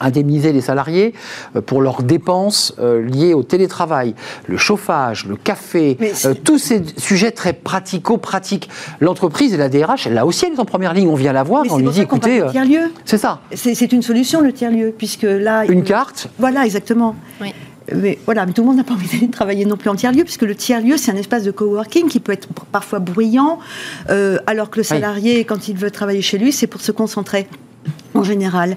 indemniser les salariés euh, pour leurs dépenses euh, liées au télétravail, le chauffage, le café, euh, tous ces sujets très pratico-pratiques. L'entreprise et la DRH, là aussi, elle est en première ligne. On vient la voir, on lui dit, écoutez, tiers-lieu. C'est ça. C'est une solution le tiers-lieu, puisque là, une carte. Voilà, exactement. Mais voilà, mais tout le monde n'a pas envie de travailler non plus en tiers-lieu, puisque le tiers-lieu, c'est un espace de coworking qui peut être parfois bruyant, alors que le salarié, quand il veut travailler chez lui, c'est pour se concentrer en général.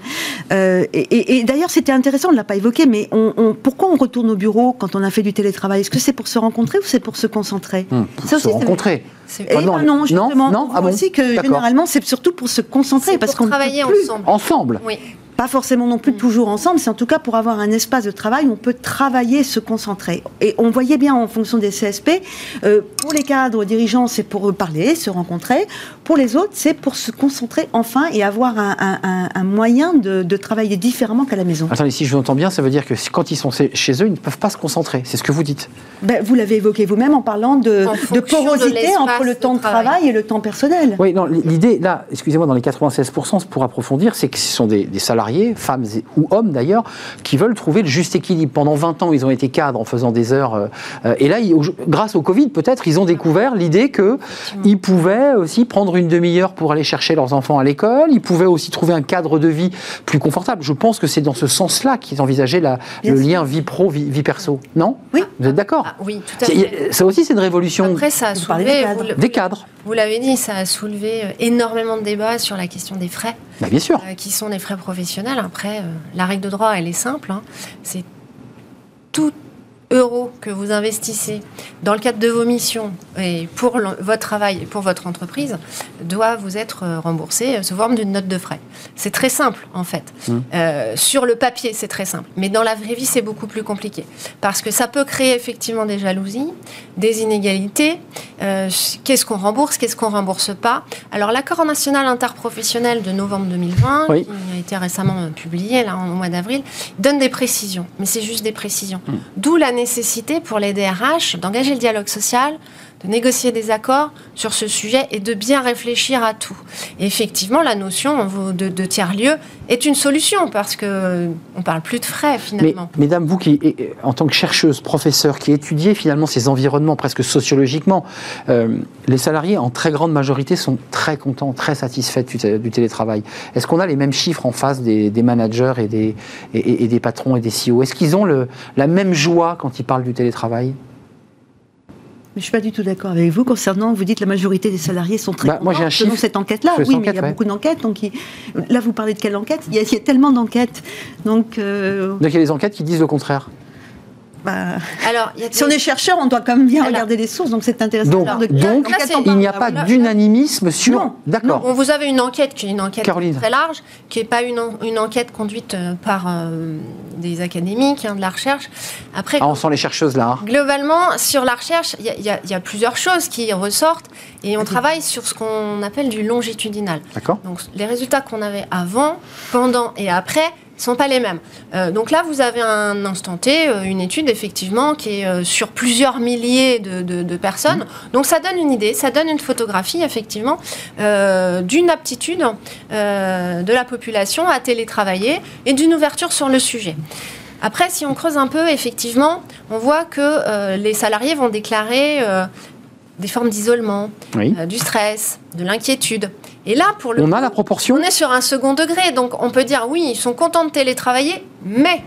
Euh, et, d'ailleurs, c'était intéressant, on ne l'a pas évoqué, mais on, pourquoi on retourne au bureau quand on a fait du télétravail? Est-ce que c'est pour se rencontrer ou c'est pour se concentrer? Hum, Pour se rencontrer. Ah non, non, justement. Non, non ah aussi que généralement, c'est surtout pour se concentrer. parce qu'on travailler ensemble. Ensemble Oui pas forcément non plus mm. toujours ensemble, c'est en tout cas pour avoir un espace de travail où on peut travailler, se concentrer. Et on voyait bien en fonction des CSP, euh, pour les cadres dirigeants, c'est pour parler, se rencontrer. Pour les autres, c'est pour se concentrer enfin et avoir un, moyen de, travailler différemment qu'à la maison. Attendez, si je vous entends bien, ça veut dire que quand ils sont chez eux, ils ne peuvent pas se concentrer. C'est ce que vous dites. Ben, vous l'avez évoqué vous-même en parlant de, porosité entre le temps de travail. et le temps personnel. Oui, non, l'idée, là, excusez-moi, dans les 96%, pour approfondir, c'est que ce sont des, des salariés femmes ou hommes d'ailleurs, qui veulent trouver le juste équilibre. Pendant 20 ans, ils ont été cadres en faisant des heures. Euh, euh, et là, grâce au Covid, peut-être, ils ont découvert l'idée qu'ils pouvaient aussi prendre une demi-heure pour aller chercher leurs enfants à l'école. Ils pouvaient aussi trouver un cadre de vie plus confortable. Je pense que c'est dans ce sens-là qu'ils envisageaient la, le lien vie pro, vie, perso. Non Oui. Vous êtes d'accord ah, Oui, tout à fait. Ça aussi, c'est une révolution. Après, ça a soulevé, des cadres. Vous l'avez dit, ça a soulevé euh, énormément de débats sur la question des frais. Bah, bien sûr. qui sont les frais professionnels. Après, euh, la règle de droit, elle est simple. Hein. C'est tout euros que vous investissez dans le cadre de vos missions et pour votre travail et pour votre entreprise doit vous être euh, remboursé sous forme d'une note de frais. C'est très simple en fait. Mmh. Euh, sur le papier, c'est très simple. Mais dans la vraie vie, c'est beaucoup plus compliqué. Parce que ça peut créer effectivement des jalousies, des inégalités. Euh, qu'est-ce qu'on rembourse, qu'est-ce qu'on rembourse pas? Alors l'accord national interprofessionnel de novembre 2020, qui a été récemment publié là, au mois d'avril, donne des précisions. Mais c'est juste des précisions. Mmh. D'où la nécessité pour les DRH d'engager le dialogue social, de négocier des accords sur ce sujet et de bien réfléchir à tout. effectivement, la notion de, tiers-lieu est une solution parce que on parle plus de frais finalement. Mesdames, vous qui, en tant que chercheuse, professeure, qui étudiez finalement ces environnements presque sociologiquement, euh, les salariés en très grande majorité sont très contents, très satisfaits du, télétravail. Est-ce qu'on a les mêmes chiffres en face des, managers et des, patrons et des CEO Est-ce qu'ils ont la même joie quand ils parlent du télétravail? Mais je suis pas du tout d'accord avec vous concernant, vous dites la majorité des salariés sont très bah, Moi j'ai un chiffre. cette enquête-là, oui, mais il y a beaucoup d'enquêtes. Donc là, vous parlez de quelle enquête? Il y, a, tellement d'enquêtes. Donc, euh, donc il y a des enquêtes qui disent le contraire. Bah, Alors, si on est chercheur, on doit quand même bien regarder les sources, donc c'est intéressant. Donc, donc il n'y a pas d'unanimisme sur. D'accord. Vous avez une enquête qui est une enquête très large, qui n'est pas une, une, enquête conduite euh, par euh, des académiques hein, de la recherche. Après, ah, on sent les chercheuses là. Hein. Globalement, sur la recherche, il y, y, a plusieurs choses qui ressortent, et on travaille sur ce qu'on appelle du longitudinal. D'accord. Donc les résultats qu'on avait avant, pendant et après sont pas les mêmes. Euh, donc là, vous avez un instant T, euh, une étude effectivement qui est euh, sur plusieurs milliers de, personnes. Mmh. Donc ça donne une idée, ça donne une photographie effectivement d'une aptitude de la population à télétravailler et d'une ouverture sur le sujet. Après, si on creuse un peu, effectivement, on voit que les salariés vont déclarer des formes d'isolement, du stress, de l'inquiétude. Et là, pour le on a la proportion. On est sur un second degré, donc on peut dire oui, ils sont contents de télétravailler, mais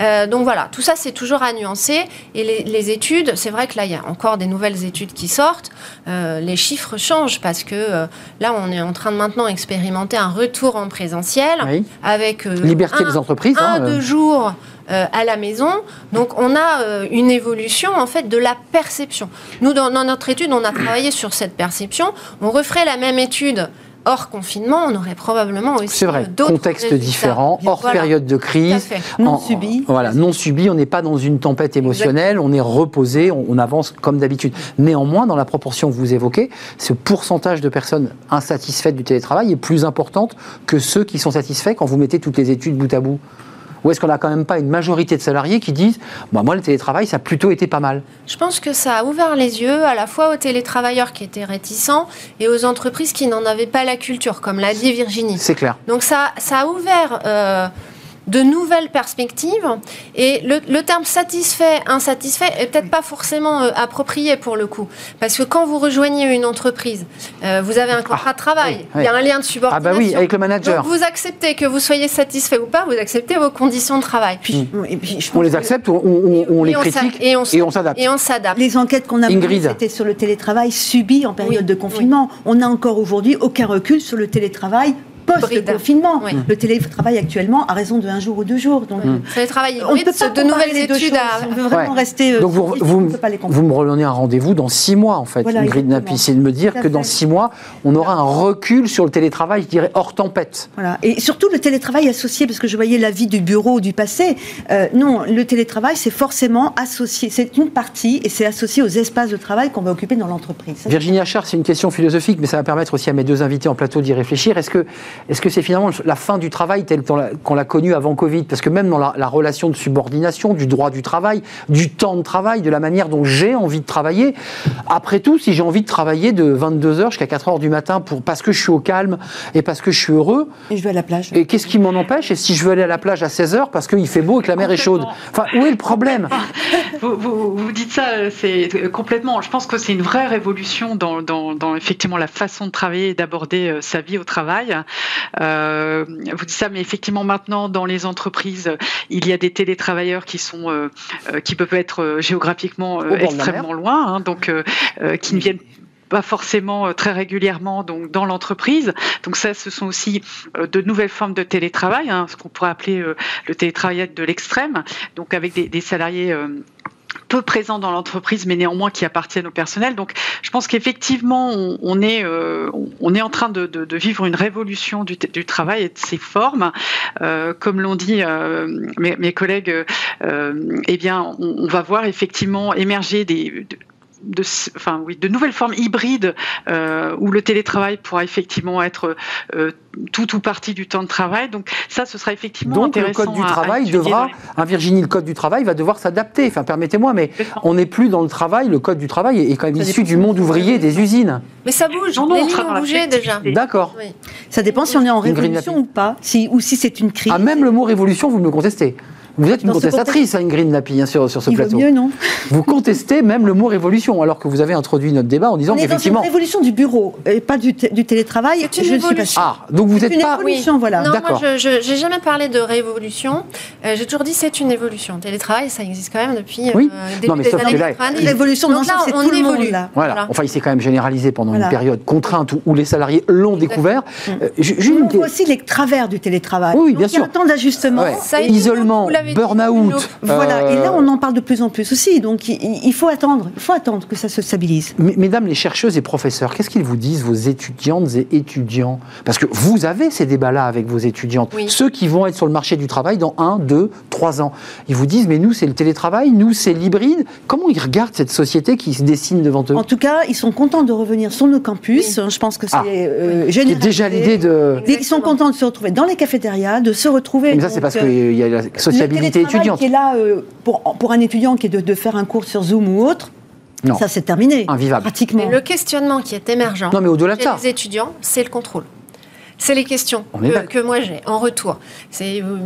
euh, donc voilà, tout ça c'est toujours à nuancer. Et les, études, c'est vrai que là il y a encore des nouvelles études qui sortent. Euh, les chiffres changent parce que euh, là on est en train de maintenant expérimenter un retour en présentiel avec liberté des entreprises, un hein, deux jours à la maison. Donc on a une évolution en fait de la perception. Nous dans, dans, notre étude, on a travaillé sur cette perception. On referait la même étude hors confinement, on aurait probablement aussi C'est vrai, contexte différent, hors période de crise, non subi. Voilà, non subi, on n'est pas dans une tempête émotionnelle, on est reposé, on, avance comme d'habitude. Néanmoins, dans la proportion que vous évoquez, ce pourcentage de personnes insatisfaites du télétravail est plus importante que ceux qui sont satisfaits quand vous mettez toutes les études bout à bout. Ou est-ce qu'on n'a quand même pas une majorité de salariés qui disent bah, Moi, le télétravail, ça a plutôt été pas mal? Je pense que ça a ouvert les yeux à la fois aux télétravailleurs qui étaient réticents et aux entreprises qui n'en avaient pas la culture, comme l'a dit Virginie. C'est clair. Donc ça, ça a ouvert. Euh, de nouvelles perspectives. Et le, terme satisfait, insatisfait est peut-être pas forcément euh, approprié pour le coup. Parce que quand vous rejoignez une entreprise, euh, vous avez un contrat de travail, ah, il y a un lien de subordination. Ah bah oui, avec le manager. Donc vous acceptez que vous soyez satisfait ou pas, vous acceptez vos conditions de travail. Puis, mm. on les accepte, ou on, les critique et on s'adapte. Et on s'adapte. Les enquêtes qu'on a c'était sur le télétravail subi en période de confinement. On n'a encore aujourd'hui aucun recul sur le télétravail post-confinement. Le télétravail actuellement a raison de un jour ou deux jours. Donc, mmh. télétravail on peut pas de nouvelles études. À... On veut vraiment rester. Euh, donc vous, vous, vous, me redonnez un rendez-vous dans six mois en fait, voilà, Ingrid Napi, c'est de me dire que dans six mois, on aura un recul sur le télétravail, je dirais hors tempête. Voilà. Et surtout le télétravail associé, parce que je voyais la vie du bureau du passé. Euh, non, le télétravail, c'est forcément associé. C'est une partie et c'est associé aux espaces de travail qu'on va occuper dans l'entreprise. Virginie Achard, c'est une question philosophique, mais ça va permettre aussi à mes deux invités en plateau d'y réfléchir. Est-ce que est-ce que c'est finalement la fin du travail telle qu'on l'a connue avant Covid? Parce que même dans la, relation de subordination, du droit du travail, du temps de travail, de la manière dont j'ai envie de travailler, après tout, si j'ai envie de travailler de 22h jusqu'à 4h du matin pour, parce que je suis au calme et parce que je suis heureux. Et je vais à la plage. Et qu'est-ce qui m'en empêche? Et si je veux aller à la plage à 16h parce qu'il fait beau et que la mer est chaude? Enfin, où est le problème? Vous, vous, dites ça, c'est complètement. Je pense que c'est une vraie révolution dans, dans, effectivement la façon de travailler et d'aborder euh, sa vie au travail. Euh, vous dites ça, mais effectivement maintenant dans les entreprises, il y a des télétravailleurs qui sont euh, euh, qui peuvent être géographiquement extrêmement loin, hein, donc qui ne viennent pas forcément très régulièrement donc dans l'entreprise. Donc ça, ce sont aussi de nouvelles formes de télétravail, hein, ce qu'on pourrait appeler le télétravail de l'extrême, donc avec des, des salariés peu présents dans l'entreprise, mais néanmoins qui appartiennent au personnel. Donc, je pense qu'effectivement, on, est, euh, on est en train de, vivre une révolution du, travail et de ses formes. Euh, comme l'ont dit euh, mes, collègues, eh bien, on, va voir effectivement émerger des, de, enfin, oui, de nouvelles formes hybrides euh, où le télétravail pourra effectivement être euh, tout ou partie du temps de travail. Donc ça, ce sera effectivement Donc, intéressant. le code du travail devra, un Virginie, le code du travail va devoir s'adapter. Enfin, permettez-moi, mais on n'est plus dans le travail. Le code du travail est quand même issu du monde ouvrier des usines. Mais ça bouge. Les lignes ont bougé déjà. D'accord. Ça dépend si on est en révolution ou pas, si, ou si c'est une crise. Ah, même le mot révolution, vous me le contestez. Vous êtes une contestatrice, hein, Ingrid Napi, hein, sur, sur ce plateau. mieux, non Vous contestez même le mot révolution, alors que vous avez introduit notre débat en disant qu'effectivement. C'est une révolution du bureau, et pas du, du télétravail. C'est une révolution. Ah, donc vous n'êtes pas. Révolution, voilà. Non, moi, je n'ai jamais parlé de révolution. Euh, j'ai toujours dit c'est une évolution. Le télétravail, ça existe quand même depuis euh, oui. non, mais des années 90. L'évolution, donc là, on tout évolue. Le là. Voilà. Enfin, il s'est quand même généralisé pendant une période contrainte où, les salariés l'ont découvert. Euh, on voit aussi les travers du télétravail. Oui, bien sûr. Il y a un temps d'ajustement. Isolement, burn-out. Voilà, et là on en parle de plus en plus aussi, donc il, faut attendre, il faut attendre que ça se stabilise. Mesdames les chercheuses et professeurs, qu'est-ce qu'ils vous disent, vos étudiantes et étudiants? Parce que vous avez ces débats-là avec vos étudiantes, ceux qui vont être sur le marché du travail dans 1, 2, 3 ans. Ils vous disent, mais nous c'est le télétravail, nous c'est l'hybride. Comment ils regardent cette société qui se dessine devant eux? En tout cas, ils sont contents de revenir sur nos campus. Je pense que c'est ah. déjà l'idée de... Ils sont contents de se retrouver dans les cafétérias, de se retrouver... Mais ça c'est parce qu'il y a la sociabilité étudiante. qui est là euh, pour, pour un étudiant qui est de, de faire un cours sur Zoom ou autre, non. Ça, c'est terminé. Invivable. Pratiquement. le questionnement qui est émergent non, mais au-delà chez les étudiants, c'est le contrôle. C'est les questions que, moi j'ai en retour. C'est, euh,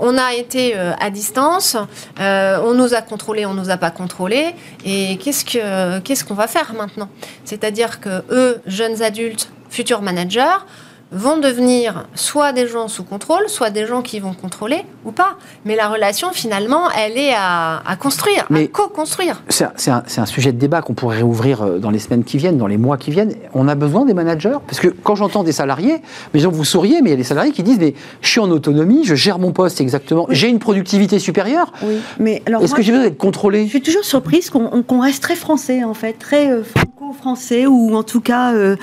on a été euh, à distance, euh, on nous a contrôlés, on nous a pas contrôlés, et qu'est-ce que qu'est-ce qu'on va faire maintenant? C'est-à-dire que eux, jeunes adultes, futurs managers, vont devenir soit des gens sous contrôle, soit des gens qui vont contrôler ou pas. Mais la relation, finalement, elle est à, construire, à co-construire. C'est un, un, sujet de débat qu'on pourrait ouvrir euh, dans les semaines qui viennent, dans les mois qui viennent. On a besoin des managers Parce que quand j'entends des salariés, mais gens vous souriez, mais il y a des salariés qui disent mais je suis en autonomie, je gère mon poste exactement, j'ai une productivité supérieure. Oui, mais alors. Est-ce que j'ai besoin d'être contrôlé? Je suis toujours surprise qu'on reste très français, en fait, très euh, franco-français, ou en tout cas euh,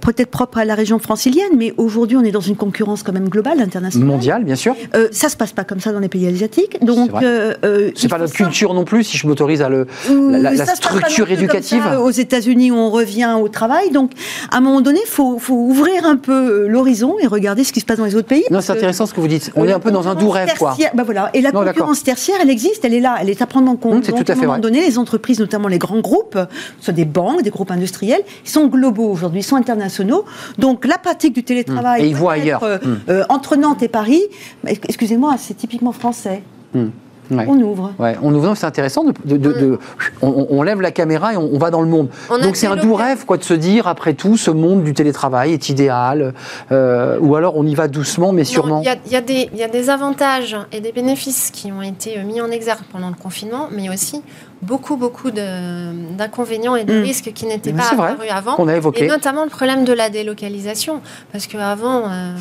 peut-être propre à la région francilienne, mais aujourd'hui, on est dans une concurrence quand même globale, internationale. Mondiale, bien sûr. Euh, ça se passe pas comme ça dans les pays asiatiques. Donc, euh, euh c'est pas notre culture non plus, si je m'autorise à le la, la structure éducative. aux États-Unis, on revient au travail. Donc, à un moment donné, il faut, faut, ouvrir un peu euh, l'horizon et regarder ce qui se passe dans les autres pays. Non, c'est intéressant ce que vous dites. On est un peu dans un doux rêve, quoi. Bah voilà. Et la concurrence tertiaire, elle existe, elle est là, elle est à prendre en compte. C'est tout à, fait à un moment donné, les entreprises, notamment les grands groupes, soit des banques, des groupes industriels, ils sont globaux aujourd'hui, ils sont internationaux. Donc, la pratique du télétravail. Et ils voient ailleurs. Euh, hmm. euh, entre Nantes et Paris, excusez-moi, c'est typiquement français. Hmm. On ouvre. Ouais, on ouvre. C'est intéressant. De, on, lève la caméra et on, va dans le monde. Donc c'est un doux rêve, quoi, de se dire après tout, ce monde du télétravail est idéal. Euh, ou alors on y va doucement, mais sûrement. Il y, y, a des avantages et des bénéfices qui ont été mis en exergue pendant le confinement, mais aussi beaucoup, beaucoup d'inconvénients et de hmm. risques qui n'étaient pas apparus avant. On a évoqué. Et notamment le problème de la délocalisation. Parce qu'avant, euh,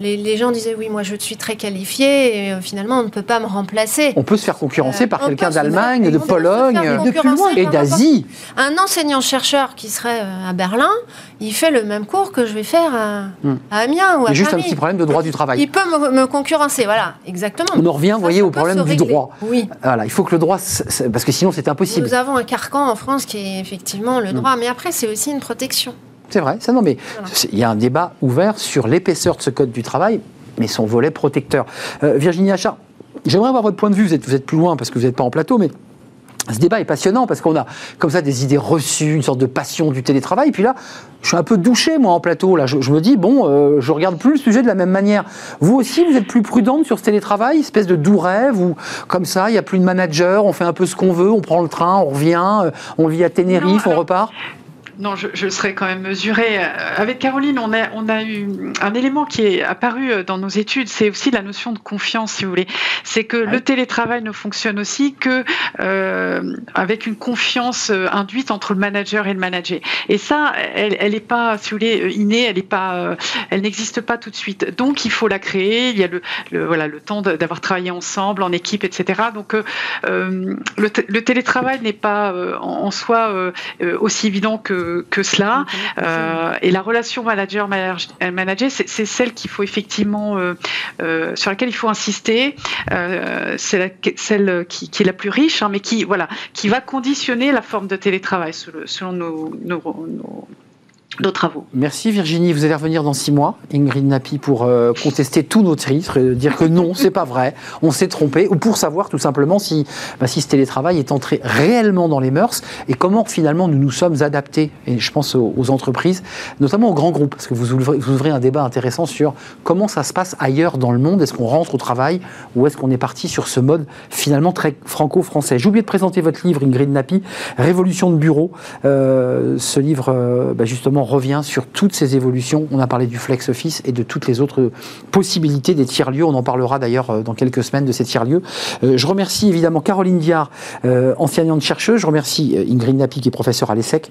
les, les, gens disaient oui, moi je suis très qualifié et euh, finalement on ne peut pas me remplacer. On peut se faire concurrencer par euh, quelqu'un d'Allemagne, de Pologne, de plus loin et d'Asie. Un enseignant-chercheur qui serait à Berlin, il fait le même cours que je vais faire à, hmm. Amiens ou à juste un petit problème de droit du travail. Il peut me, concurrencer, voilà, exactement. On en revient, vous voyez, au problème du droit. Oui. Voilà, il faut que le droit, parce que sinon c'est impossible. Nous avons un carcan en France qui est effectivement le droit, mais après c'est aussi une protection. C'est vrai, ça non, mais il y a un débat ouvert sur l'épaisseur de ce code du travail, mais son volet protecteur. Euh, Virginie Achard, j'aimerais avoir votre point de vue, vous êtes, vous êtes plus loin parce que vous n'êtes pas en plateau, mais ce débat est passionnant parce qu'on a comme ça des idées reçues, une sorte de passion du télétravail. Et puis là, je suis un peu douché moi en plateau. Là, je, me dis bon, euh, je regarde plus le sujet de la même manière. Vous aussi, vous êtes plus prudente sur ce télétravail, espèce de doux rêve où comme ça, il n'y a plus de manager, on fait un peu ce qu'on veut, on prend le train, on revient, euh, on vit à Tenerife, on repart? Non, je, je, serais quand même mesurée. Euh, avec Caroline, on a, on a eu un élément qui est apparu euh, dans nos études, c'est aussi la notion de confiance, si vous voulez. C'est que le télétravail ne fonctionne aussi que euh, avec une confiance induite entre le manager et le manager. Et ça, elle n'est pas, si vous voulez, innée, elle est pas, elle n'existe pas tout de suite. Donc, il faut la créer. Il y a le, le voilà, le temps d'avoir travaillé ensemble, en équipe, etc. Donc, euh, le, le, télétravail n'est pas en, en, soi aussi évident que que, cela. Euh, et la relation manager-manager, c'est celle qu'il faut effectivement, euh, euh, sur laquelle il faut insister. c'est celle qui, est la plus riche, hein, mais qui, voilà, qui va conditionner la forme de télétravail selon, nos, nos nos Merci Virginie. Vous allez revenir dans six mois, Ingrid Napi, pour euh, contester tous nos titres, dire que non, c'est pas vrai, on s'est trompé, ou pour savoir tout simplement si, bah, si ce télétravail est entré réellement dans les mœurs et comment finalement nous nous sommes adaptés, et je pense aux, entreprises, notamment aux grands groupes, parce que vous ouvrez, vous ouvrez, un débat intéressant sur comment ça se passe ailleurs dans le monde, est-ce qu'on rentre au travail ou est-ce qu'on est parti sur ce mode finalement très franco-français? J'ai oublié de présenter votre livre, Ingrid Napi, Révolution de bureau, euh, ce livre euh, bah, justement évidemment revient sur toutes ces évolutions. On a parlé du flex office et de toutes les autres possibilités des tiers-lieux. On en parlera d'ailleurs dans quelques semaines de ces tiers-lieux. je remercie évidemment Caroline Diard, enseignante chercheuse. Je remercie Ingrid Napi, qui est professeure à l'ESSEC.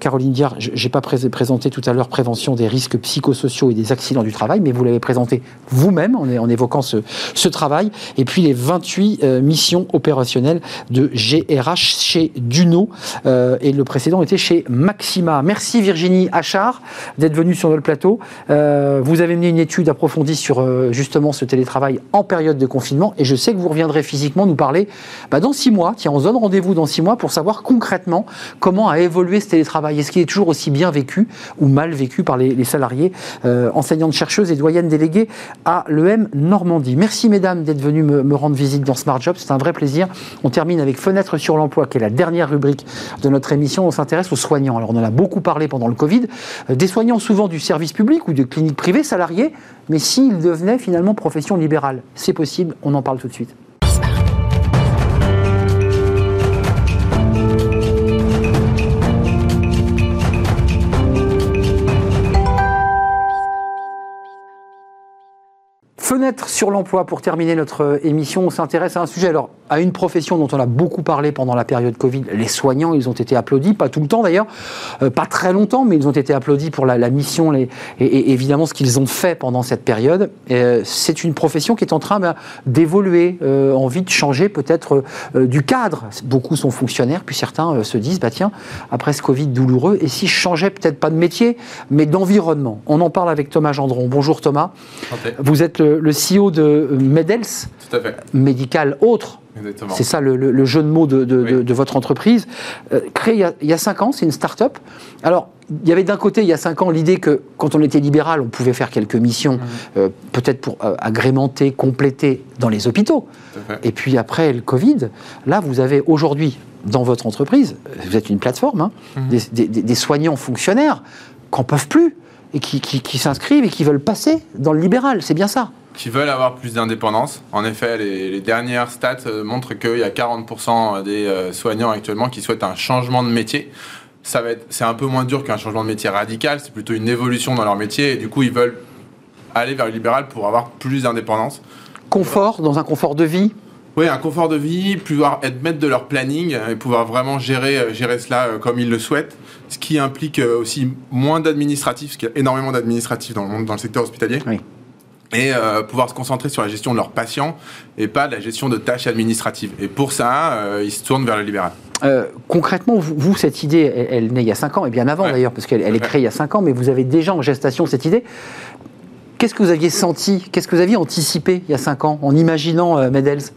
Caroline Diard, je n'ai pas présenté tout à l'heure prévention des risques psychosociaux et des accidents du travail, mais vous l'avez présenté vous-même en, en, évoquant ce, ce, travail. Et puis les 28 missions opérationnelles de GRH chez Duno. et le précédent était chez Maxima. Merci Virginie Achard d'être venue sur notre plateau. Euh, vous avez mené une étude approfondie sur euh, justement ce télétravail en période de confinement et je sais que vous reviendrez physiquement nous parler bah, dans six mois. Tiens, on se donne rendez-vous dans six mois pour savoir concrètement comment a évolué ce télétravail. Est-ce qu'il est toujours aussi bien vécu ou mal vécu par les, salariés, euh, enseignantes chercheuses et doyennes déléguées à l'EM Normandie. Merci mesdames d'être venues me, me, rendre visite dans Smart Job. C'est un vrai plaisir. On termine avec Fenêtre sur l'emploi, qui est la dernière rubrique de notre émission. On s'intéresse aux soignants. Alors on en a beaucoup parlé pendant le Covid. Euh, des soignants souvent du service public ou de cliniques privées salariés, mais s'ils devenaient finalement profession libérale, c'est possible. On en parle tout de suite. Fenêtre sur l'emploi pour terminer notre euh, émission. On s'intéresse à un sujet, alors à une profession dont on a beaucoup parlé pendant la période Covid. Les soignants, ils ont été applaudis, pas tout le temps d'ailleurs, euh, pas très longtemps, mais ils ont été applaudis pour la, mission et, évidemment ce qu'ils ont fait pendant cette période. Euh, c'est une profession qui est en train ben, d'évoluer, envie de changer peut-être du cadre. Beaucoup sont fonctionnaires, puis certains se disent, bah tiens, après ce Covid douloureux, et si je changeais peut-être pas de métier, mais d'environnement On en parle avec Thomas Gendron. Bonjour Thomas. Vous êtes le le, CEO de Medels, médical autre. C'est ça le, jeu de mots de, votre entreprise. Euh, créé il y, a, cinq ans, c'est une start-up. Alors, il y avait d'un côté, il y a cinq ans, l'idée que quand on était libéral, on pouvait faire quelques missions, mhm. euh, peut-être pour euh, agrémenter, compléter dans les hôpitaux. Et puis après le Covid, là, vous avez aujourd'hui, dans votre entreprise, vous êtes une plateforme, hein, mhm. des, soignants fonctionnaires qui n'en peuvent plus et qui s'inscrivent et qui veulent passer dans le libéral. C'est bien ça qui veulent avoir plus d'indépendance. En effet, les, dernières stats euh, montrent qu'il y a 40% des euh, soignants actuellement qui souhaitent un changement de métier. Ça va être, c'est un peu moins dur qu'un changement de métier radical, c'est plutôt une évolution dans leur métier et du coup ils veulent aller vers le libéral pour avoir plus d'indépendance. Confort, dans un confort de vie oui, un confort de vie, pouvoir être maître de leur planning et pouvoir vraiment gérer, euh, gérer cela comme ils le souhaitent, ce qui implique aussi moins d'administratifs, parce qu'il y a énormément d'administratifs dans le, dans le secteur hospitalier. Oui et euh, pouvoir se concentrer sur la gestion de leurs patients et pas la gestion de tâches administratives. Et pour ça, euh, ils se tournent vers le libéral. Euh, concrètement, vous, cette idée, elle, naît il y a 5 ans, et bien avant d'ailleurs, parce qu'elle est créée il y a 5 ans, mais vous avez déjà en gestation cette idée. Qu'est-ce que vous aviez senti, qu'est-ce que vous aviez anticipé il y a 5 ans en imaginant Medels?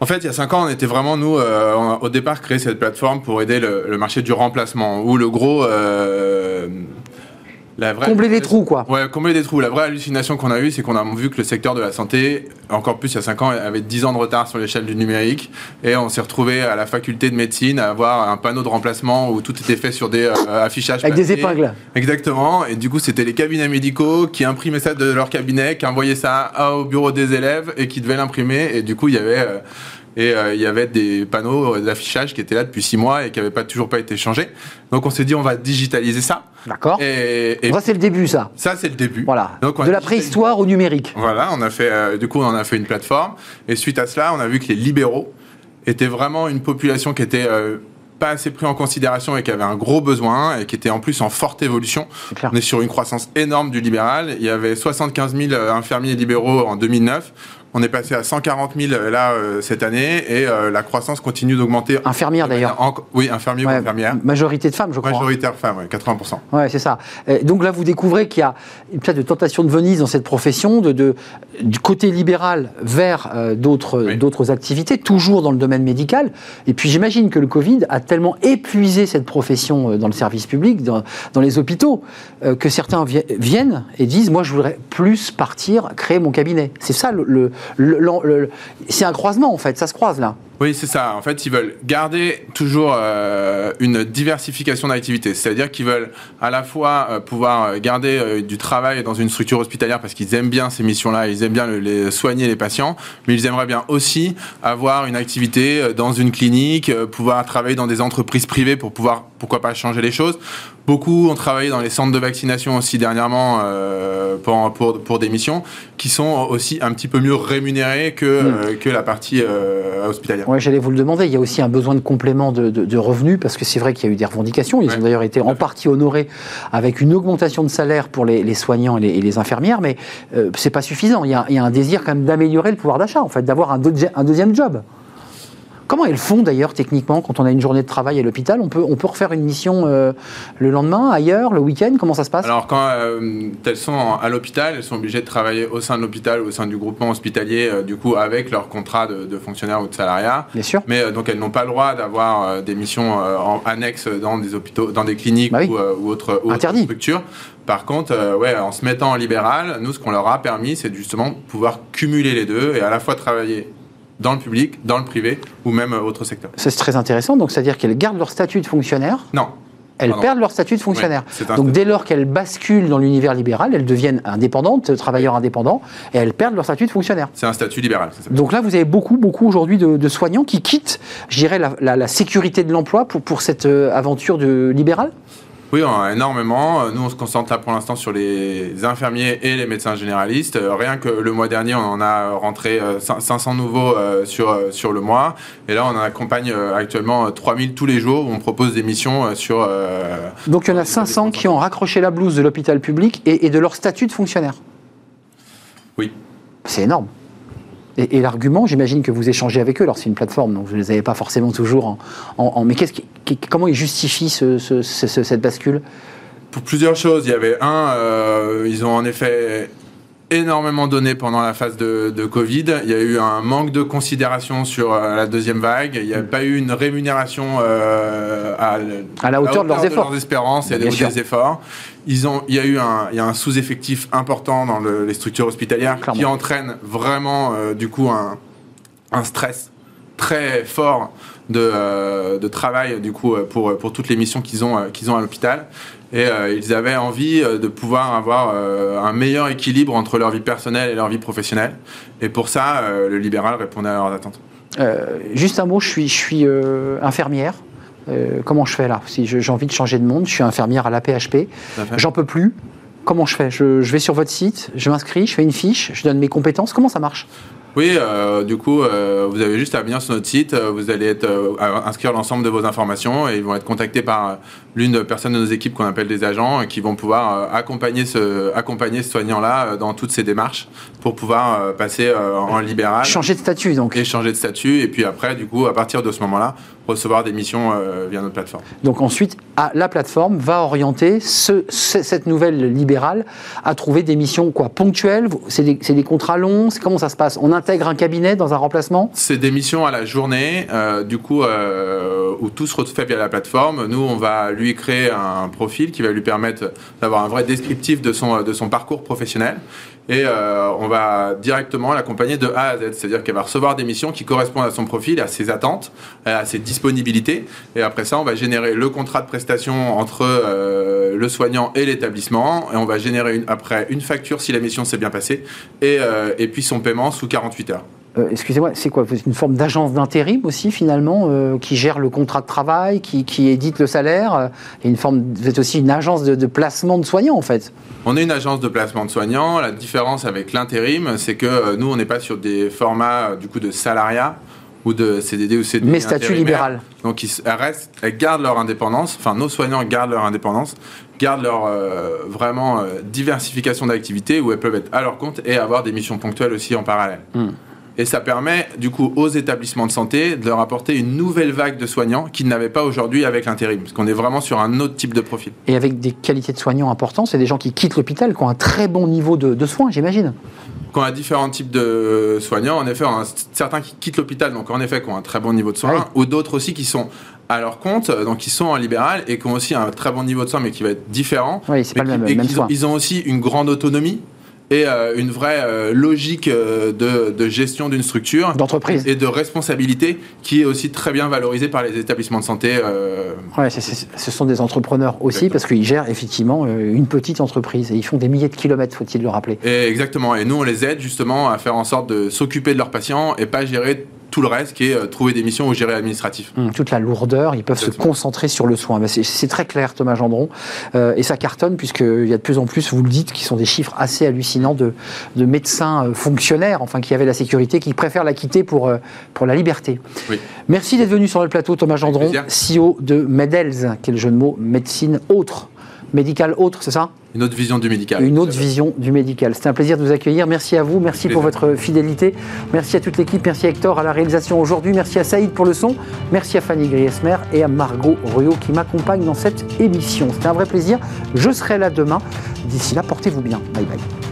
En fait, il y a 5 ans, on était vraiment, nous, au départ, créé cette plateforme pour aider le, marché du remplacement, où le gros combler des trous, quoi. Ouais, combler des trous. La vraie hallucination qu'on a eue, c'est qu'on a vu que le secteur de la santé, encore plus il y a 5 ans, avait 10 ans de retard sur l'échelle du numérique. Et on s'est retrouvé à la faculté de médecine à avoir un panneau de remplacement où tout était fait sur des euh, affichages. Avec des épingles. Exactement. Et du coup, c'était les cabinets médicaux qui imprimaient ça de leur cabinet, qui envoyaient ça au bureau des élèves et qui devaient l'imprimer. Et du coup, il y avait. Euh, et euh, il y avait des panneaux d'affichage qui étaient là depuis six mois et qui n'avaient pas, toujours pas été changés. Donc on s'est dit on va digitaliser ça. D'accord. Et, ça c'est le début ça. Ça c'est le début. Voilà. Donc, de la préhistoire au numérique. Voilà, on a fait euh, du coup on a fait une plateforme et suite à cela on a vu que les libéraux étaient vraiment une population qui était euh, pas assez pris en considération et qui avait un gros besoin et qui était en plus en forte évolution. On est sur une croissance énorme du libéral. Il y avait 75 000 infirmiers libéraux en 2009. On est passé à 140 000 euh, là euh, cette année et euh, la croissance continue d'augmenter. Infirmière d'ailleurs. Oui, infirmière ou infirmière. Majorité de femmes, je crois. Majoritaire de femmes, oui, 80%. Ouais, c'est ça. donc là, vous découvrez qu'il y a une sorte de tentation de Venise dans cette profession, de, de du côté libéral vers d'autres d'autres activités, toujours dans le domaine médical. Et puis j'imagine que le Covid a tellement épuisé cette profession dans le service public, dans, dans les hôpitaux, que certains viennent et disent, moi, je voudrais plus partir, créer mon cabinet. C'est ça le c'est un croisement en fait, ça se croise là. Oui, c'est ça. En fait, ils veulent garder toujours euh, une diversification d'activités. C'est-à-dire qu'ils veulent à la fois euh, pouvoir garder euh, du travail dans une structure hospitalière parce qu'ils aiment bien ces missions-là, ils aiment bien les soigner les patients, mais ils aimeraient bien aussi avoir une activité dans une clinique, pouvoir travailler dans des entreprises privées pour pouvoir, pourquoi pas, changer les choses. Beaucoup ont travaillé dans les centres de vaccination aussi dernièrement euh, pour, pour, pour, des missions qui sont aussi un petit peu mieux rémunérées que, hmm. euh, que la partie euh, hospitalière. Oui, j'allais vous le demander. Il y a aussi un besoin de complément de, de, revenus parce que c'est vrai qu'il y a eu des revendications. Ils ont d'ailleurs été en partie honorés avec une augmentation de salaire pour les, les soignants et les, et les, infirmières, mais euh, c'est pas suffisant. Il y, a, il y, a, un désir quand même d'améliorer le pouvoir d'achat, en fait, d'avoir un, un deuxième job. Comment elles font d'ailleurs techniquement quand on a une journée de travail à l'hôpital? On peut, on peut refaire une mission euh, le lendemain, ailleurs, le week-end? Comment ça se passe? Alors quand euh, elles sont à l'hôpital, elles sont obligées de travailler au sein de l'hôpital, au sein du groupement hospitalier, euh, du coup avec leur contrat de, de, fonctionnaire ou de salariat. Bien sûr. Mais donc elles n'ont pas le droit d'avoir des missions en annexes dans des hôpitaux, dans des cliniques bah ou, ou, autres, structures. Par contre, ouais, en se mettant en libéral, nous, ce qu'on leur a permis, c'est justement pouvoir cumuler les deux et à la fois travailler dans le public, dans le privé ou même euh, autre secteur. C'est très intéressant. Donc, c'est-à-dire qu'elles gardent leur statut de fonctionnaire Non. Elles perdent leur statut de fonctionnaire. Donc, dès lors qu'elles basculent dans l'univers libéral, elles deviennent indépendantes, travailleurs indépendants, et elles perdent leur statut de fonctionnaire. C'est un statut libéral. Donc là, vous avez beaucoup, beaucoup aujourd'hui de, soignants qui quittent, je dirais, la, la sécurité de l'emploi pour, pour cette euh, aventure de libérale oui, énormément. Nous, on se concentre là pour l'instant sur les infirmiers et les médecins généralistes. Euh, rien que le mois dernier, on en a rentré 500 euh, nouveaux euh, sur, sur le mois. Et là, on en accompagne actuellement 3000 tous les jours. Où on propose des missions sur... Donc, il y en a 500 qui ont raccroché la blouse de l'hôpital public et, et de leur statut de fonctionnaire. Oui. C'est énorme. Et, l'argument, j'imagine que vous échangez avec eux. Alors, c'est une plateforme, donc vous ne les avez pas forcément toujours en. mais qu'est-ce comment ils justifient cette bascule? Pour plusieurs choses. Il y avait un, euh, ils ont en effet énormément donné pendant la phase de, Covid. Il y a eu un manque de considération sur euh, la deuxième vague. Il n'y a mm. pas eu une rémunération euh, à, la hauteur, de leurs efforts. espérances et des efforts. Ils ont, il y a eu un, il y a un sous-effectif important dans les structures hospitalières qui entraîne vraiment euh, du coup un, un, stress très fort de, de, travail du coup pour, pour toutes les missions qu'ils ont, qu'ils ont à l'hôpital et euh, ils avaient envie euh, de pouvoir avoir euh, un meilleur équilibre entre leur vie personnelle et leur vie professionnelle. Et pour ça, le libéral répondait à leurs attentes. juste un mot, je suis, je suis infirmière. comment je fais là? Si j'ai envie de changer de monde, je suis infirmière à la PHP, j'en peux plus. Comment je fais? Je, je vais sur votre site, je m'inscris, je fais une fiche, je donne mes compétences. Comment ça marche? Oui, euh, du coup, euh, vous avez juste à venir sur notre site, euh, vous allez être, inscrire l'ensemble de vos informations et ils vont être contactés par l'une des personnes de nos équipes qu'on appelle des agents qui vont pouvoir accompagner ce, accompagner ce soignant-là dans toutes ces démarches pour pouvoir passer en libéral. Changer de statut donc. Et changer de statut et puis après, du coup, à partir de ce moment-là, recevoir des missions via notre plateforme. Donc ensuite, la plateforme va orienter ce, cette nouvelle libérale à trouver des missions quoi, ponctuelles, c'est des, des, contrats longs, comment ça se passe? On intègre un cabinet dans un remplacement? C'est des missions à la journée, euh, du coup, euh, où tout se refait via la plateforme. Nous, on va lui créer un profil qui va lui permettre d'avoir un vrai descriptif de son, de son parcours professionnel et euh, on va directement l'accompagner de A à Z. C'est-à-dire qu'elle va recevoir des missions qui correspondent à son profil, à ses attentes, à ses disponibilités. Et après ça, on va générer le contrat de prestation entre euh, le soignant et l'établissement. Et on va générer après une facture si la mission s'est bien passée. Et, euh, et puis son paiement sous 48 heures. Euh, excusez-moi, c'est quoi Une forme d'agence d'intérim aussi, finalement, euh, qui gère le contrat de travail, qui, qui édite le salaire euh, et une forme, Vous êtes aussi une agence de, placement de soignants, en fait On est une agence de placement de soignants. La différence avec l'intérim, c'est que nous, on n'est pas sur des formats du coup, de salariat ou de CDD ou CDD. Mais statut libéral. Donc, ils, elles, restent, elles gardent leur indépendance, enfin, nos soignants gardent leur indépendance, gardent leur vraiment diversification d'activités où elles peuvent être à leur compte et avoir des missions ponctuelles aussi en parallèle. Hmm. Et ça permet, du coup, aux établissements de santé de leur apporter une nouvelle vague de soignants qu'ils n'avaient pas aujourd'hui avec l'intérim. Parce qu'on est vraiment sur un autre type de profil. Et avec des qualités de soignants importantes, c'est des gens qui quittent l'hôpital, qui ont un très bon niveau de, soins, j'imagine qu'on a différents types de soignants. En effet, on a certains qui quittent l'hôpital, donc en effet, qui ont un très bon niveau de soins, ou d'autres aussi qui sont à leur compte, donc qui sont en libéral et qui ont aussi un très bon niveau de soins, mais qui va être différent. Oui, c'est pas le même, même ils ont aussi une grande autonomie et euh, une vraie euh, logique euh, de, gestion d'une structure. D'entreprise. Et de responsabilité qui est aussi très bien valorisée par les établissements de santé. Ouais, ce sont des entrepreneurs aussi parce qu'ils gèrent effectivement une petite entreprise et ils font des milliers de kilomètres, faut-il le rappeler. exactement. Et nous, on les aide justement à faire en sorte de s'occuper de leurs patients et pas gérer tout le reste qui est euh, trouver des missions ou gérer administratif. Hum, toute la lourdeur, ils peuvent se concentrer sur le soin. C'est très clair, Thomas Gendron. Euh, et ça cartonne, puisqu'il y a de plus en plus, vous le dites, qui sont des chiffres assez hallucinants de, de médecins euh, fonctionnaires, enfin qui avaient la sécurité, qui préfèrent la quitter pour, pour la liberté. Merci d'être venu sur le plateau, Thomas Gendron, CEO de MEDELS, qui est le jeu de mots médecine autre médical autre, c'est ça Une autre vision du médical. Une autre vision du médical. C'était un plaisir de vous accueillir. Merci à vous, merci pour votre fidélité. Merci à toute l'équipe, merci à Hector à la réalisation aujourd'hui, merci à Saïd pour le son, merci à Fanny Griesmer et à Margot Ruot qui m'accompagnent dans cette émission. C'était un vrai plaisir. Je serai là demain. D'ici là, portez-vous bien. Bye bye.